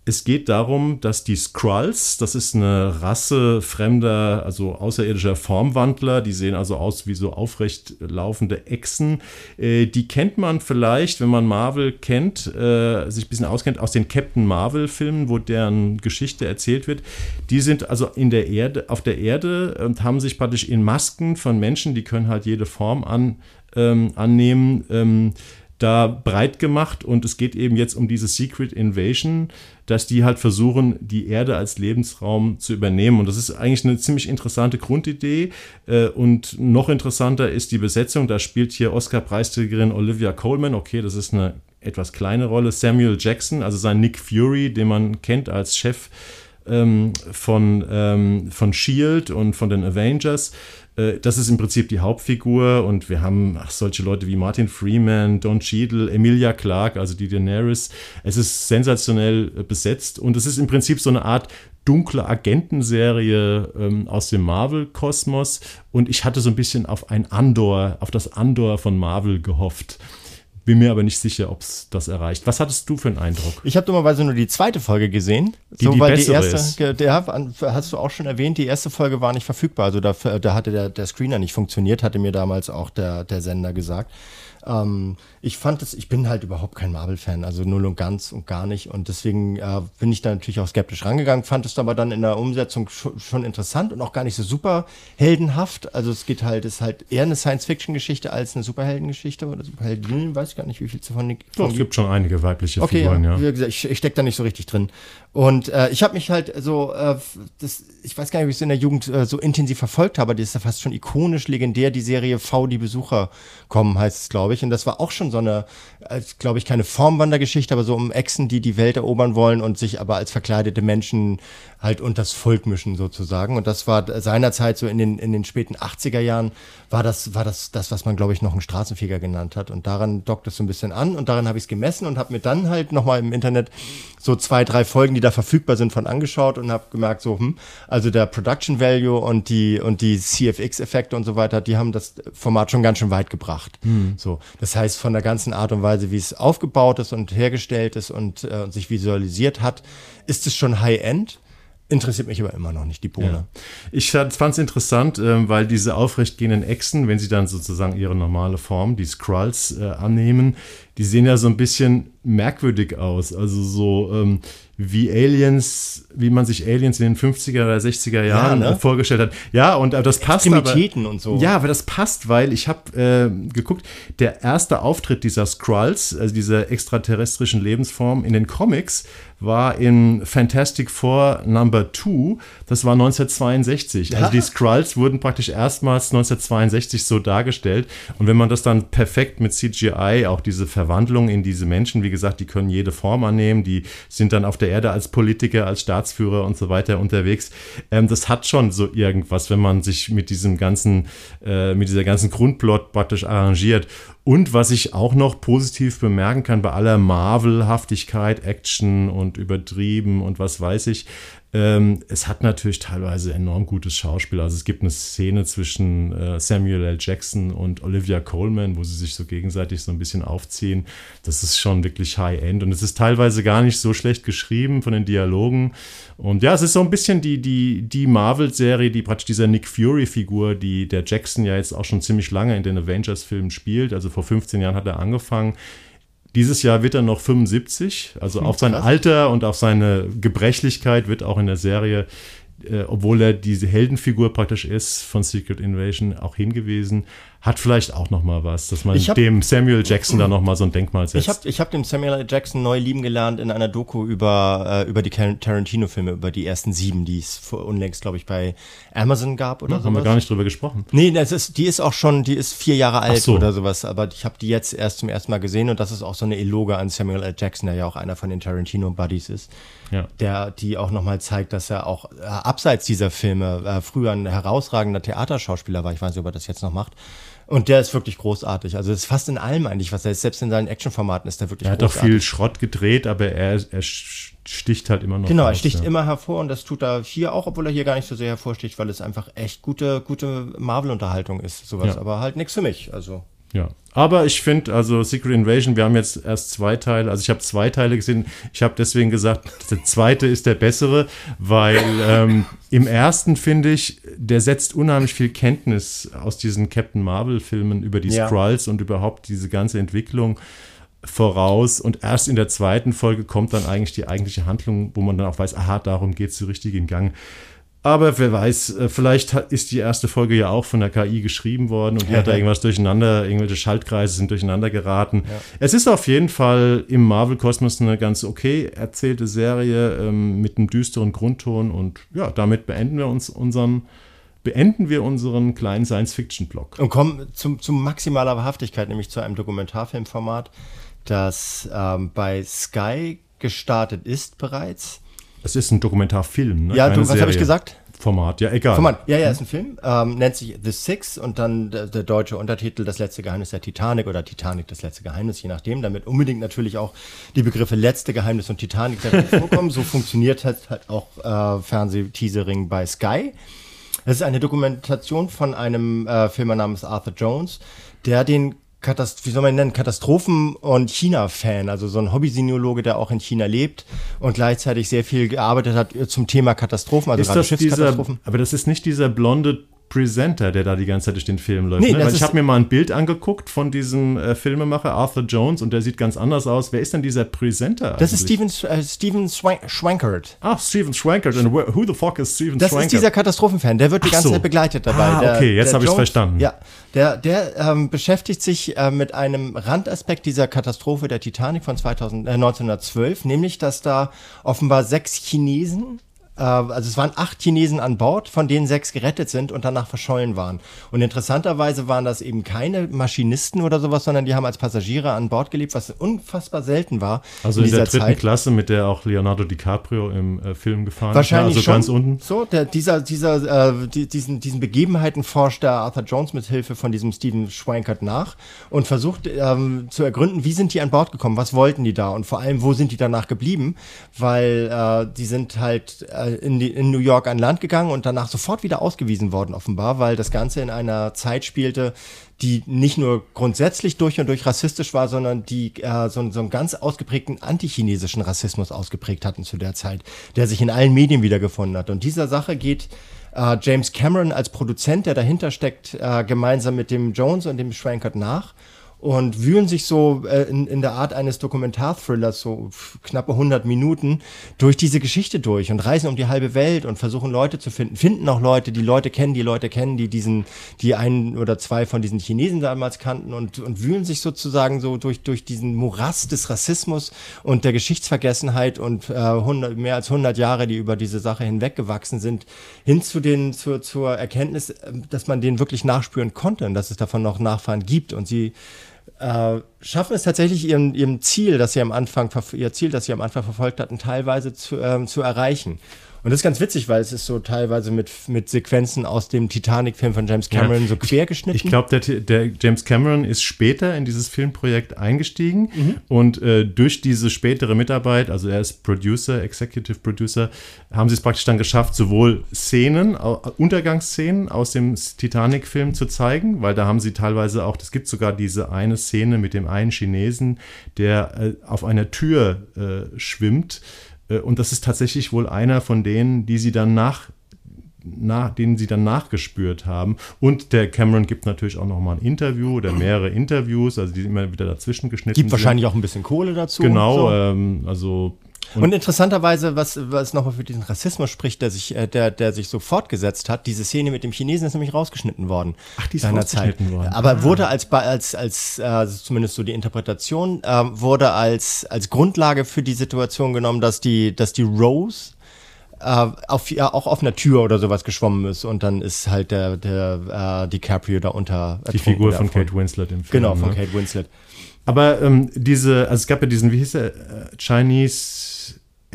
es geht darum, dass die Skrulls, das ist eine Rasse fremder, also außerirdischer Formwandler, die sehen also aus wie so aufrecht laufende Echsen. Äh, die kennt man vielleicht, wenn man Marvel kennt, äh, sich ein bisschen auskennt, aus den Captain Marvel-Filmen, wo deren Geschichte erzählt wird. Die sind also in der Erde, auf der Erde und haben sich praktisch in Masken von Menschen, die können halt jede Form an, ähm, annehmen. Ähm, da breit gemacht und es geht eben jetzt um diese Secret Invasion, dass die halt versuchen, die Erde als Lebensraum zu übernehmen. Und das ist eigentlich eine ziemlich interessante Grundidee. Äh, und noch interessanter ist die Besetzung. Da spielt hier Oscar-Preisträgerin Olivia Coleman. Okay, das ist eine etwas kleine Rolle. Samuel Jackson, also sein Nick Fury, den man kennt als Chef ähm, von, ähm, von Shield und von den Avengers. Äh, das ist im Prinzip die Hauptfigur und wir haben ach, solche Leute wie Martin Freeman, Don Cheadle, Emilia Clarke, also die Daenerys. Es ist sensationell äh, besetzt und es ist im Prinzip so eine Art dunkle Agentenserie ähm, aus dem Marvel-Kosmos und ich hatte so ein bisschen auf ein Andor, auf das Andor von Marvel gehofft. Bin mir aber nicht sicher, ob es das erreicht. Was hattest du für einen Eindruck? Ich habe dummerweise nur die zweite Folge gesehen. Die, so, die die erste, ist. Der, hast du auch schon erwähnt, die erste Folge war nicht verfügbar. Also da, da hatte der, der Screener nicht funktioniert, hatte mir damals auch der, der Sender gesagt. Ähm, ich fand es, ich bin halt überhaupt kein Marvel-Fan, also null und ganz und gar nicht. Und deswegen äh, bin ich da natürlich auch skeptisch rangegangen, fand es aber dann in der Umsetzung schon, schon interessant und auch gar nicht so super heldenhaft. Also es geht halt, ist halt eher eine Science-Fiction-Geschichte als eine Superheldengeschichte oder Superheldinnen, weiß ich gar nicht, wie viel davon. Doch, es gibt schon einige weibliche okay, Figuren, ja. Wie gesagt, ich, ich stecke da nicht so richtig drin. Und äh, ich habe mich halt so, äh, das, ich weiß gar nicht, wie ich es in der Jugend äh, so intensiv verfolgt habe, die ist ja fast schon ikonisch legendär, die Serie V, die Besucher kommen, heißt es, glaube ich. Und das war auch schon so eine, glaube ich, keine Formwandergeschichte, aber so um Echsen, die die Welt erobern wollen und sich aber als verkleidete Menschen halt unters Volk mischen sozusagen. Und das war seinerzeit so in den, in den späten 80er Jahren war das, war das, das, was man, glaube ich, noch einen Straßenfeger genannt hat. Und daran dockt es so ein bisschen an und daran habe ich es gemessen und habe mir dann halt nochmal im Internet so zwei, drei Folgen, die da verfügbar sind, von angeschaut und habe gemerkt, so, hm, also der Production Value und die, und die CFX-Effekte und so weiter, die haben das Format schon ganz schön weit gebracht. Hm. So, das heißt, von der ganzen Art und Weise, wie es aufgebaut ist und hergestellt ist und, äh, und sich visualisiert hat, ist es schon High-End. Interessiert mich aber immer noch nicht, die Bohne. Ja. Ich fand es interessant, äh, weil diese aufrechtgehenden Echsen, wenn sie dann sozusagen ihre normale Form, die Skrulls, äh, annehmen, die sehen ja so ein bisschen merkwürdig aus. Also so ähm, wie Aliens, wie man sich Aliens in den 50er oder 60er Jahren ja, ne? vorgestellt hat. Ja, und das passt aber. und so. Ja, aber das passt, weil ich habe äh, geguckt, der erste Auftritt dieser Skrulls, also dieser extraterrestrischen Lebensform in den Comics, war in Fantastic Four Number 2. Das war 1962. Ja. Also die Skrulls wurden praktisch erstmals 1962 so dargestellt. Und wenn man das dann perfekt mit CGI, auch diese Verwandlung in diese Menschen, wie gesagt, die können jede Form annehmen, die sind dann auf der Erde als Politiker, als Staatsführer und so weiter unterwegs. Ähm, das hat schon so irgendwas, wenn man sich mit diesem ganzen, äh, mit dieser ganzen Grundplot praktisch arrangiert. Und was ich auch noch positiv bemerken kann bei aller Marvelhaftigkeit, Action und übertrieben und was weiß ich, ähm, es hat natürlich teilweise enorm gutes Schauspiel. Also es gibt eine Szene zwischen äh, Samuel L. Jackson und Olivia Coleman, wo sie sich so gegenseitig so ein bisschen aufziehen. Das ist schon wirklich High-End und es ist teilweise gar nicht so schlecht geschrieben von den Dialogen. Und ja, es ist so ein bisschen die, die, die Marvel-Serie, die praktisch dieser Nick Fury-Figur, die der Jackson ja jetzt auch schon ziemlich lange in den Avengers-Filmen spielt. Also vor 15 Jahren hat er angefangen dieses Jahr wird er noch 75. Also hm, auf sein Alter und auf seine Gebrechlichkeit wird auch in der Serie äh, obwohl er diese Heldenfigur praktisch ist von Secret Invasion, auch hingewiesen. Hat vielleicht auch noch mal was, dass man hab, dem Samuel Jackson da noch mal so ein Denkmal setzt. Ich habe ich hab den Samuel Jackson neu lieben gelernt in einer Doku über, äh, über die Tarantino-Filme, über die ersten sieben, die es unlängst, glaube ich, bei Amazon gab oder so. Haben wir gar nicht drüber gesprochen. Nee, das ist, die ist auch schon, die ist vier Jahre alt so. oder sowas, aber ich habe die jetzt erst zum ersten Mal gesehen und das ist auch so eine Eloge an Samuel L. Jackson, der ja auch einer von den Tarantino-Buddies ist ja. der die auch nochmal zeigt, dass er auch äh, abseits dieser Filme äh, früher ein herausragender Theaterschauspieler war. Ich weiß nicht, ob er das jetzt noch macht. Und der ist wirklich großartig. Also es ist fast in allem eigentlich, was er ist. Selbst in seinen Actionformaten ist er wirklich großartig. Er hat doch viel Schrott gedreht, aber er, er sticht halt immer noch Genau, er sticht ja. immer hervor und das tut er hier auch, obwohl er hier gar nicht so sehr hervorsticht, weil es einfach echt gute, gute Marvel-Unterhaltung ist, sowas. Ja. Aber halt nichts für mich. Also ja. Aber ich finde, also Secret Invasion, wir haben jetzt erst zwei Teile, also ich habe zwei Teile gesehen. Ich habe deswegen gesagt, der zweite ist der bessere, weil ähm, im ersten finde ich, der setzt unheimlich viel Kenntnis aus diesen Captain Marvel-Filmen über die ja. Skrulls und überhaupt diese ganze Entwicklung voraus. Und erst in der zweiten Folge kommt dann eigentlich die eigentliche Handlung, wo man dann auch weiß, aha, darum geht es so richtig in Gang. Aber wer weiß, äh, vielleicht ist die erste Folge ja auch von der KI geschrieben worden und die hat da irgendwas durcheinander, irgendwelche Schaltkreise sind durcheinander geraten. Ja. Es ist auf jeden Fall im Marvel-Kosmos eine ganz okay erzählte Serie ähm, mit einem düsteren Grundton und ja, damit beenden wir uns unseren beenden wir unseren kleinen Science-Fiction-Blog. Und kommen zum, zum maximaler Wahrhaftigkeit, nämlich zu einem Dokumentarfilmformat, das ähm, bei Sky gestartet ist bereits es ist ein Dokumentarfilm, ne? Ja, du, was habe ich gesagt? Format, ja, egal. Format, ja, ja, ist ein Film. Ähm, nennt sich The Six und dann der, der, deutsche Untertitel Das letzte Geheimnis der Titanic oder Titanic, das letzte Geheimnis, je nachdem, damit unbedingt natürlich auch die Begriffe letzte Geheimnis und Titanic vorkommen. so funktioniert halt, halt auch äh, Fernsehteasering bei Sky. Es ist eine Dokumentation von einem äh, Filmer namens Arthur Jones, der den Katast wie soll man nennen, Katastrophen- und China-Fan, also so ein Hobbysinologe, der auch in China lebt und gleichzeitig sehr viel gearbeitet hat zum Thema Katastrophen, also ist gerade Schiffskatastrophen. Dieser, aber das ist nicht dieser blonde Presenter, der da die ganze Zeit durch den Film läuft. Nee, ne? Ich habe mir mal ein Bild angeguckt von diesem äh, Filmemacher Arthur Jones und der sieht ganz anders aus. Wer ist denn dieser Presenter? Das ist Steven, äh, Steven Schwankert. Ach, Steven Schwankert. Und who the fuck is Steven das Schwankert? Das ist dieser Katastrophenfan. Der wird die ganze so. Zeit begleitet dabei. Ah, okay, der, jetzt habe ich es verstanden. Ja, der, der ähm, beschäftigt sich äh, mit einem Randaspekt dieser Katastrophe der Titanic von 2000, äh, 1912, nämlich dass da offenbar sechs Chinesen äh, also es waren acht Chinesen an Bord, von denen sechs gerettet sind und danach verschollen waren. Und interessanterweise waren das eben keine Maschinisten oder sowas, sondern die haben als Passagiere an Bord gelebt, was unfassbar selten war. Also in, in der dritten Zeit. Klasse, mit der auch Leonardo DiCaprio im äh, Film gefahren Wahrscheinlich ist. Also schon. ganz unten. So, der, dieser, dieser, äh, die, diesen, diesen Begebenheiten forscht der Arthur Jones mit Hilfe von diesem Stephen Schwankert nach und versucht ähm, zu ergründen, wie sind die an Bord gekommen, was wollten die da und vor allem, wo sind die danach geblieben, weil äh, die sind halt äh, äh, in, die, in New York an Land gegangen und danach sofort wieder ausgewiesen worden, offenbar, weil das Ganze in einer Zeit spielte, die nicht nur grundsätzlich durch und durch rassistisch war, sondern die äh, so, so einen ganz ausgeprägten antichinesischen Rassismus ausgeprägt hatten zu der Zeit, der sich in allen Medien wiedergefunden hat. Und dieser Sache geht äh, James Cameron als Produzent, der dahinter steckt, äh, gemeinsam mit dem Jones und dem Schwankert nach und wühlen sich so äh, in, in der Art eines Dokumentarthrillers, so knappe 100 Minuten, durch diese Geschichte durch und reisen um die halbe Welt und versuchen Leute zu finden, finden auch Leute, die Leute kennen, die Leute kennen, die diesen, die einen oder zwei von diesen Chinesen damals kannten und, und wühlen sich sozusagen so durch, durch diesen Morast des Rassismus und der Geschichtsvergessenheit und äh, 100, mehr als 100 Jahre, die über diese Sache hinweggewachsen sind, hin zu den, zur, zur Erkenntnis, äh, dass man denen wirklich nachspüren konnte und dass es davon noch Nachfahren gibt und sie äh, schaffen es tatsächlich ihrem, ihrem Ziel, das sie am Anfang, ihr Ziel, das sie am Anfang verfolgt hatten, teilweise zu, ähm, zu erreichen. Und das ist ganz witzig, weil es ist so teilweise mit, mit Sequenzen aus dem Titanic-Film von James Cameron ja, so quer geschnitten. Ich, ich glaube, der, der, James Cameron ist später in dieses Filmprojekt eingestiegen mhm. und äh, durch diese spätere Mitarbeit, also er ist Producer, Executive Producer, haben sie es praktisch dann geschafft, sowohl Szenen, Untergangsszenen aus dem Titanic-Film zu zeigen, weil da haben sie teilweise auch, es gibt sogar diese eine Szene mit dem einen Chinesen, der äh, auf einer Tür äh, schwimmt und das ist tatsächlich wohl einer von denen, die sie dann nach, nach, denen sie dann nachgespürt haben. Und der Cameron gibt natürlich auch noch mal ein Interview oder mehrere Interviews, also die immer wieder dazwischen geschnitten Gibt wahrscheinlich auch ein bisschen Kohle dazu. Genau, so. ähm, also und, und, interessanterweise, was, was nochmal für diesen Rassismus spricht, der sich, äh, der, der sich so fortgesetzt hat, diese Szene mit dem Chinesen ist nämlich rausgeschnitten worden. Ach, die ist rausgeschnitten Zeit. worden. Aber ah. wurde als, als, als äh, zumindest so die Interpretation, äh, wurde als, als Grundlage für die Situation genommen, dass die, dass die Rose äh, auf, ja, auch auf einer Tür oder sowas geschwommen ist und dann ist halt der, der äh, DiCaprio da unter. Die Figur von Kate Winslet im Film. Genau, von ne? Kate Winslet. Aber ähm, diese, also es gab ja diesen, wie hieß er, äh, Chinese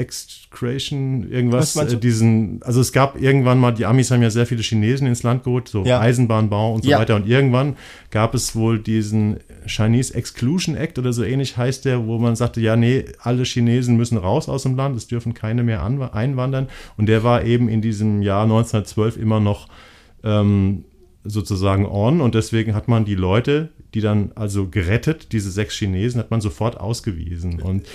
Excretion, irgendwas, äh, diesen, also es gab irgendwann mal, die Amis haben ja sehr viele Chinesen ins Land geholt, so ja. Eisenbahnbau und so ja. weiter. Und irgendwann gab es wohl diesen Chinese Exclusion Act oder so ähnlich heißt der, wo man sagte, ja, nee, alle Chinesen müssen raus aus dem Land, es dürfen keine mehr einwandern. Und der war eben in diesem Jahr 1912 immer noch ähm, sozusagen on und deswegen hat man die Leute, die dann also gerettet, diese sechs Chinesen, hat man sofort ausgewiesen. Und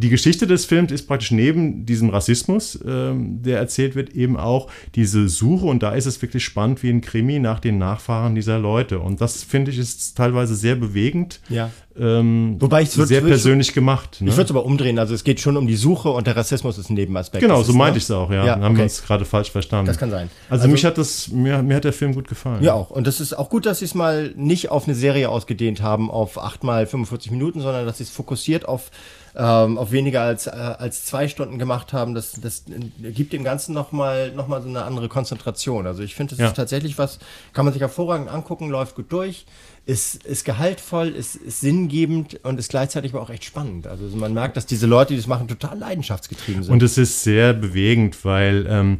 die Geschichte des Films ist praktisch neben diesem Rassismus, ähm, der erzählt wird, eben auch diese Suche. Und da ist es wirklich spannend wie ein Krimi nach den Nachfahren dieser Leute. Und das finde ich ist teilweise sehr bewegend. Ja. Ähm, Wobei ich sehr persönlich gemacht. Ne? Ich würde es aber umdrehen. Also es geht schon um die Suche und der Rassismus ist ein Nebenaspekt. Genau, so meinte ne? ich es auch. Ja, ja Dann haben okay. wir uns gerade falsch verstanden. Das kann sein. Also, also mich hat das, mir, mir hat der Film gut gefallen. Ja auch. Und das ist auch gut, dass sie es mal nicht auf eine Serie ausgedehnt haben, auf acht mal 45 Minuten, sondern dass sie es fokussiert auf ähm, auf weniger als, äh, als zwei Stunden gemacht haben, das, das gibt dem Ganzen nochmal noch mal so eine andere Konzentration. Also ich finde, das ja. ist tatsächlich was, kann man sich hervorragend angucken, läuft gut durch, ist, ist gehaltvoll, ist, ist sinngebend und ist gleichzeitig aber auch echt spannend. Also man merkt, dass diese Leute, die das machen, total leidenschaftsgetrieben sind. Und es ist sehr bewegend, weil ähm,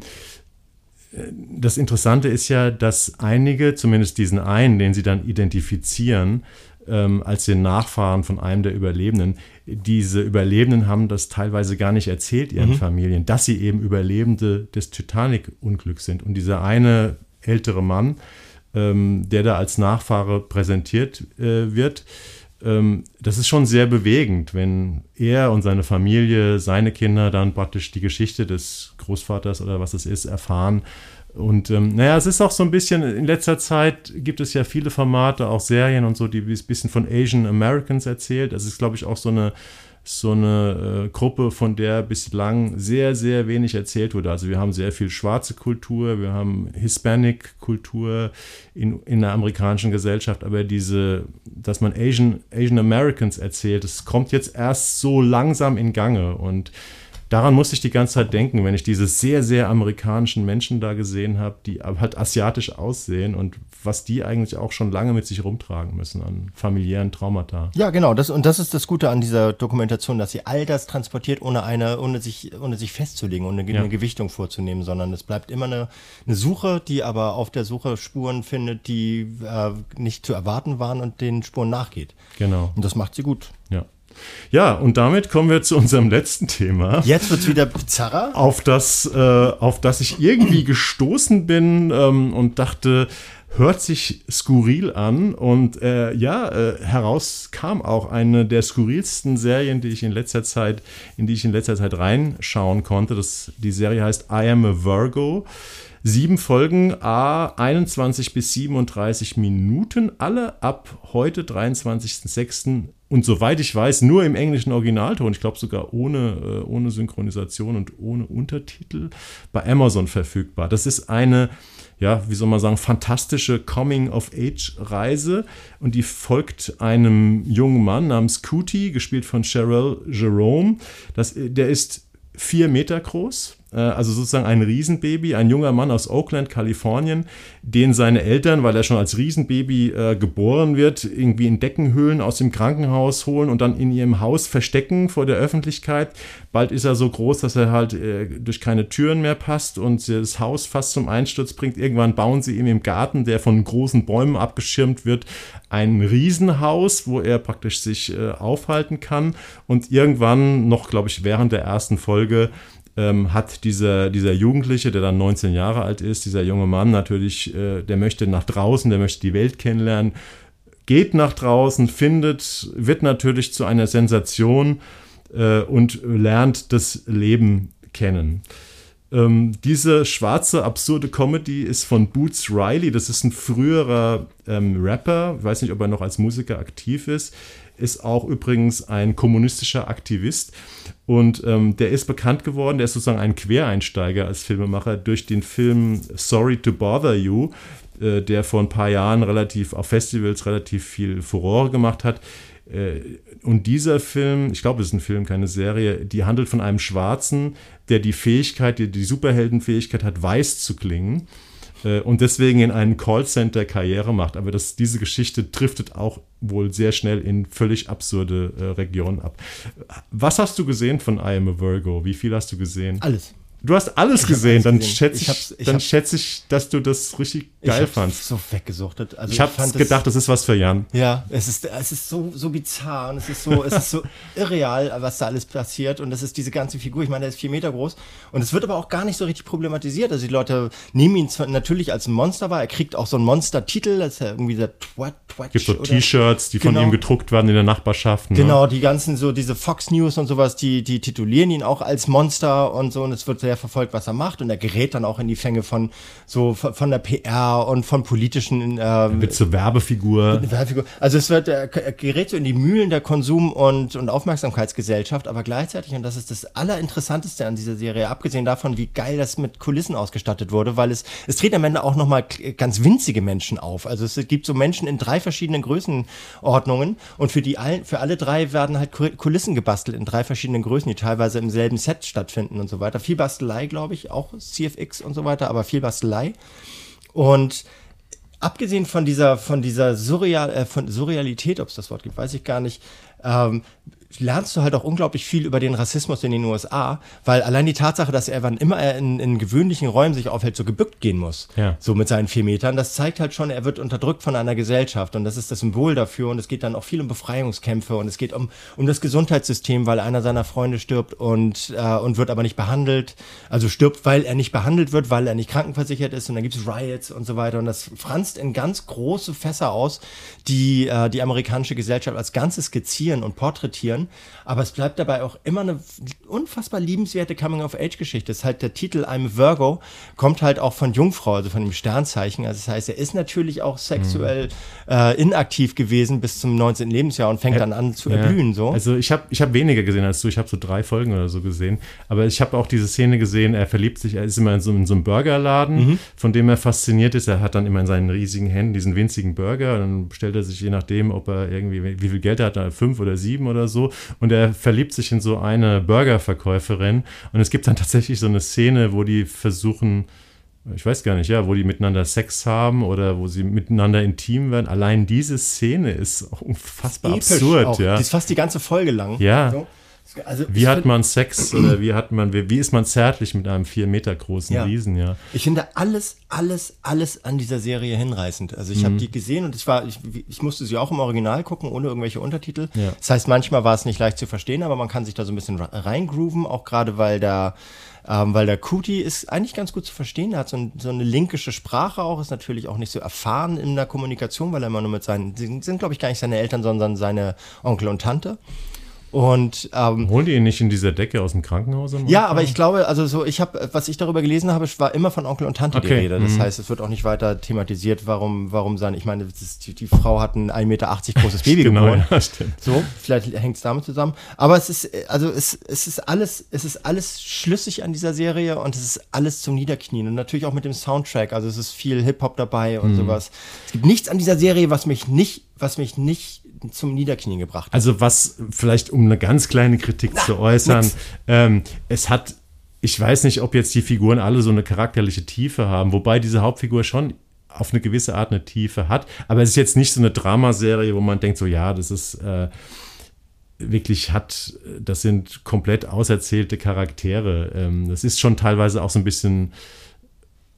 das Interessante ist ja, dass einige, zumindest diesen einen, den sie dann identifizieren, ähm, als den Nachfahren von einem der Überlebenden. Diese Überlebenden haben das teilweise gar nicht erzählt ihren mhm. Familien, dass sie eben Überlebende des Titanic-Unglücks sind. Und dieser eine ältere Mann, ähm, der da als Nachfahre präsentiert äh, wird, ähm, das ist schon sehr bewegend, wenn er und seine Familie, seine Kinder dann praktisch die Geschichte des Großvaters oder was es ist, erfahren und ähm, naja, es ist auch so ein bisschen, in letzter Zeit gibt es ja viele Formate, auch Serien und so, die ein bisschen von Asian Americans erzählt. Das ist, glaube ich, auch so eine, so eine äh, Gruppe, von der bislang sehr, sehr wenig erzählt wurde. Also wir haben sehr viel schwarze Kultur, wir haben Hispanic-Kultur in, in der amerikanischen Gesellschaft, aber diese, dass man Asian, Asian Americans erzählt, das kommt jetzt erst so langsam in Gange und daran musste ich die ganze Zeit denken, wenn ich diese sehr, sehr amerikanischen Menschen da gesehen habe, die halt asiatisch aussehen und was die eigentlich auch schon lange mit sich rumtragen müssen an familiären Traumata. Ja, genau. Das, und das ist das Gute an dieser Dokumentation, dass sie all das transportiert, ohne eine, ohne sich, ohne sich festzulegen, ohne eine, ja. eine Gewichtung vorzunehmen, sondern es bleibt immer eine, eine Suche, die aber auf der Suche Spuren findet, die äh, nicht zu erwarten waren und den Spuren nachgeht. Genau. Und das macht sie gut. Ja. Ja, und damit kommen wir zu unserem letzten Thema. Jetzt wird es wieder bizarrer. Auf das, äh, auf das ich irgendwie gestoßen bin ähm, und dachte, hört sich skurril an und äh, ja, äh, heraus kam auch eine der skurrilsten Serien, die ich in letzter Zeit, in die ich in letzter Zeit reinschauen konnte. Das, die Serie heißt I Am a Virgo. Sieben Folgen, a 21 bis 37 Minuten, alle ab heute, 23.06. Und soweit ich weiß, nur im englischen Originalton, ich glaube sogar ohne, äh, ohne Synchronisation und ohne Untertitel, bei Amazon verfügbar. Das ist eine, ja, wie soll man sagen, fantastische Coming-of-Age-Reise und die folgt einem jungen Mann namens Cootie, gespielt von Cheryl Jerome. Das, der ist vier Meter groß, äh, also sozusagen ein Riesenbaby, ein junger Mann aus Oakland, Kalifornien, den seine Eltern, weil er schon als Riesenbaby äh, geboren wird, irgendwie in Deckenhöhlen aus dem Krankenhaus holen und dann in ihrem Haus verstecken vor der Öffentlichkeit. Bald ist er so groß, dass er halt äh, durch keine Türen mehr passt und das Haus fast zum Einsturz bringt. Irgendwann bauen sie ihm im Garten, der von großen Bäumen abgeschirmt wird, ein Riesenhaus, wo er praktisch sich äh, aufhalten kann. Und irgendwann, noch glaube ich während der ersten Folge, ähm, hat dieser, dieser Jugendliche, der dann 19 Jahre alt ist, dieser junge Mann natürlich, äh, der möchte nach draußen, der möchte die Welt kennenlernen, geht nach draußen, findet, wird natürlich zu einer Sensation äh, und lernt das Leben kennen. Ähm, diese schwarze, absurde Comedy ist von Boots Riley. Das ist ein früherer ähm, Rapper. Ich weiß nicht, ob er noch als Musiker aktiv ist. Ist auch übrigens ein kommunistischer Aktivist. Und ähm, der ist bekannt geworden. Der ist sozusagen ein Quereinsteiger als Filmemacher durch den Film Sorry to Bother You, äh, der vor ein paar Jahren relativ auf Festivals relativ viel Furore gemacht hat. Äh, und dieser Film, ich glaube, es ist ein Film, keine Serie, die handelt von einem Schwarzen, der die Fähigkeit, die, die Superheldenfähigkeit hat, weiß zu klingen äh, und deswegen in einen Callcenter Karriere macht. Aber das, diese Geschichte driftet auch wohl sehr schnell in völlig absurde äh, Regionen ab. Was hast du gesehen von I Am a Virgo? Wie viel hast du gesehen? Alles. Du hast alles gesehen, alles dann, gesehen. Schätze Ich ich, ich dann schätze ich, dass du das richtig Ich geil hab's fandst. so weggesuchtet. Also Ich habe gedacht, das ist was für Jan. Ja, es ist, es ist so, so bizarr und es ist so, es ist so irreal, was da alles passiert. Und das ist diese ganze Figur. Ich meine, er ist vier Meter groß. Und es wird aber auch gar nicht so richtig problematisiert. Also die Leute nehmen ihn zwar natürlich als ein Monster wahr. Er kriegt auch so einen Monster-Titel. Das ist ja irgendwie der Twat, Twatch. Gibt so T-Shirts, die von Genau. ihm gedruckt werden in der Nachbarschaft. Ne? Genau, die ganzen so diese Fox News und sowas, die die titulieren ihn auch als Monster und so und es wird sehr verfolgt, was er macht und er gerät dann auch in die Fänge von so von der PR und von politischen ähm, Wird zur Werbefigur. Werbefigur. Also es wird er er gerät so in die Mühlen der Konsum- und und Aufmerksamkeitsgesellschaft, aber gleichzeitig und das ist das allerinteressanteste an dieser Serie, abgesehen davon, wie geil das mit Kulissen ausgestattet wurde, weil es es treten am Ende auch noch mal ganz winzige Menschen auf. Also es gibt so Menschen in drei verschiedenen Größenordnungen und für die allen für alle drei werden halt Ku- Kulissen gebastelt in drei verschiedenen Größen, die teilweise im selben Set stattfinden und so weiter. Viel Bastelei, glaube ich, auch CFX und so weiter, aber viel Bastelei. Und abgesehen von dieser, von dieser Surreal, äh, von Surrealität, ob es das Wort gibt, weiß ich gar nicht, ähm, lernst du halt auch unglaublich viel über den Rassismus in den USA, weil allein die Tatsache, dass er, wann immer er in, in gewöhnlichen Räumen sich aufhält, so gebückt gehen muss, Ja. so mit seinen vier Metern, das zeigt halt schon, er wird unterdrückt von einer Gesellschaft und das ist das Symbol dafür und es geht dann auch viel um Befreiungskämpfe und es geht um, um das Gesundheitssystem, weil einer seiner Freunde stirbt und, äh, und wird aber nicht behandelt, also stirbt, weil er nicht behandelt wird, weil er nicht krankenversichert ist und dann gibt's Riots und so weiter und das franzt in ganz große Fässer aus, die äh, die amerikanische Gesellschaft als Ganzes skizzieren und porträtieren, aber es bleibt dabei auch immer eine unfassbar liebenswerte Coming-of-Age-Geschichte. Das ist halt der Titel I'm Virgo, kommt halt auch von Jungfrau, also von dem Sternzeichen. Also das heißt, er ist natürlich auch sexuell äh, inaktiv gewesen bis zum 19. Lebensjahr und fängt dann an zu erblühen. So. Also ich habe ich hab weniger gesehen als du. Ich habe so drei Folgen oder so gesehen. Aber ich habe auch diese Szene gesehen, er verliebt sich, er ist immer in so, in so einem Burgerladen, Mhm. von dem er fasziniert ist. Er hat dann immer in seinen riesigen Händen diesen winzigen Burger. Und dann bestellt er sich je nachdem, ob er irgendwie, wie viel Geld er hat, fünf oder sieben oder so. Und er verliebt sich in so eine Burgerverkäuferin. Und es gibt dann tatsächlich so eine Szene, wo die versuchen, ich weiß gar nicht, ja, wo die miteinander Sex haben oder wo sie miteinander intim werden. Allein diese Szene ist auch unfassbar Episch absurd, auch. ja. Die ist fast die ganze Folge lang. Ja. So. Also, Wie hat man Sex oder wie hat man, wie, wie ist man zärtlich mit einem vier Meter großen Ja. Riesen, ja? Ich finde alles, alles, alles an dieser Serie hinreißend. Also ich habe Mhm. die gesehen und ich war, ich, ich musste sie auch im Original gucken, ohne irgendwelche Untertitel. Ja. Das heißt, manchmal war es nicht leicht zu verstehen, aber man kann sich da so ein bisschen re- reingrooven, auch gerade weil da Ähm, weil der Kuti ist eigentlich ganz gut zu verstehen. Er hat so, ein, so, eine linkische Sprache auch, ist natürlich auch nicht so erfahren in der Kommunikation, weil er immer nur mit seinen, sind glaube ich gar nicht seine Eltern, sondern seine Onkel und Tante. Und ähm, holen die ihn nicht in dieser Decke aus dem Krankenhaus? ja, aber ich glaube, also so, ich habe, was ich darüber gelesen habe, war immer von Onkel und Tante okay. die Rede. Das mhm. heißt, es wird auch nicht weiter thematisiert, warum, warum sein. Ich meine, die, die, Frau hat ein 1,80 Meter großes Baby genau, geboren. Ja, stimmt. So, vielleicht hängt es damit zusammen. Aber es ist, also es, es ist alles, es ist alles schlüssig an dieser Serie und es ist alles zum Niederknien und natürlich auch mit dem Soundtrack. Also es ist viel Hip Hop dabei und mhm. sowas. Es gibt nichts an dieser Serie, was mich nicht, was mich nicht zum Niederknien gebracht hat. Also was vielleicht, um eine ganz kleine Kritik Na, zu äußern, ähm, es hat, ich weiß nicht, ob jetzt die Figuren alle so eine charakterliche Tiefe haben, wobei diese Hauptfigur schon auf eine gewisse Art eine Tiefe hat, aber es ist jetzt nicht so eine Dramaserie, wo man denkt, so ja, das ist äh, wirklich hat, das sind komplett auserzählte Charaktere. Ähm, das ist schon teilweise auch so ein bisschen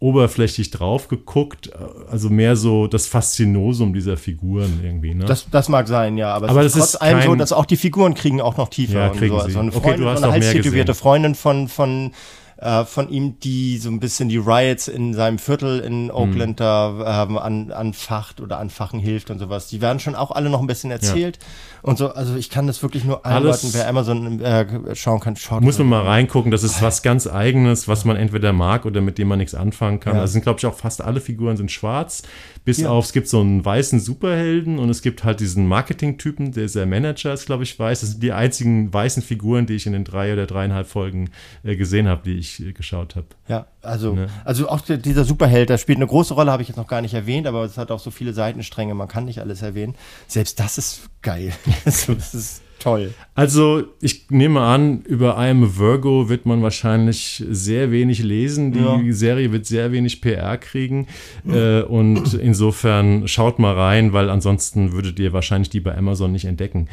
oberflächlich drauf geguckt, also mehr so das Faszinosum dieser Figuren irgendwie. Ne? Das, das mag sein, ja, aber, aber es ist trotz allem so, dass auch die Figuren kriegen auch noch tiefer ja, kriegen so. Also eine Freundin, okay, so eine halb tätowierte Freundin von, von äh, von ihm, die so ein bisschen die Riots in seinem Viertel in mhm. Oakland mhm. da ähm, an, anfacht oder anfachen hilft und sowas. Die werden schon auch alle noch ein bisschen erzählt ja. und so. Also ich kann das wirklich nur einleiten, wer Amazon äh, schauen kann. Schaut muss man mal reingucken. Das ist was ganz Eigenes, was man entweder mag oder mit dem man nichts anfangen kann. Ja. Also sind glaube ich auch fast alle Figuren sind schwarz. Bis ja. auf, es gibt so einen weißen Superhelden und es gibt halt diesen Marketing-Typen, der sehr Manager ist, glaube ich, weiß. Das sind die einzigen weißen Figuren, die ich in den drei oder dreieinhalb Folgen äh, gesehen habe, die ich äh, geschaut habe. Ja, also, ne? also auch dieser Superheld, der spielt eine große Rolle, habe ich jetzt noch gar nicht erwähnt, aber es hat auch so viele Seitenstränge, man kann nicht alles erwähnen. Selbst das ist geil. also, das ist toll. Also, ich nehme an, über I am a Virgo wird man wahrscheinlich sehr wenig lesen. Die ja. Serie wird sehr wenig PR kriegen. Äh, und insofern schaut mal rein, weil ansonsten würdet ihr wahrscheinlich die bei Amazon nicht entdecken.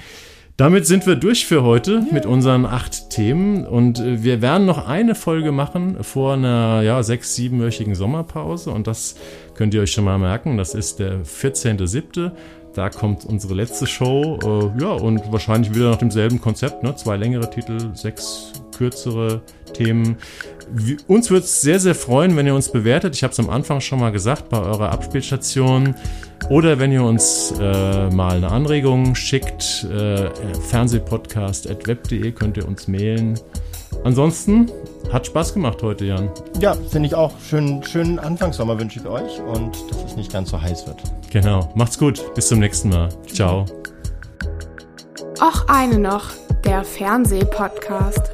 Damit sind wir durch für heute mit unseren acht Themen und äh, wir werden noch eine Folge machen vor einer ja, sechs-, siebenwöchigen Sommerpause und das könnt ihr euch schon mal merken. Das ist der 14.07. Da kommt unsere letzte Show. Äh, ja, und wahrscheinlich wieder nach demselben Konzept. Ne? Zwei längere Titel, sechs kürzere Themen. Wir, uns würde es sehr, sehr freuen, wenn ihr uns bewertet. Ich habe es am Anfang schon mal gesagt, bei eurer Abspielstation. Oder wenn ihr uns äh, mal eine Anregung schickt, äh, fernsehpodcast.web.de könnt ihr uns mailen. Ansonsten hat Spaß gemacht heute, Jan. Ja, finde ich auch. Schönen, schönen Anfangssommer wünsche ich euch und dass es nicht ganz so heiß wird. Genau. Macht's gut. Bis zum nächsten Mal. Ciao. Auch eine noch, der Fernsehpodcast.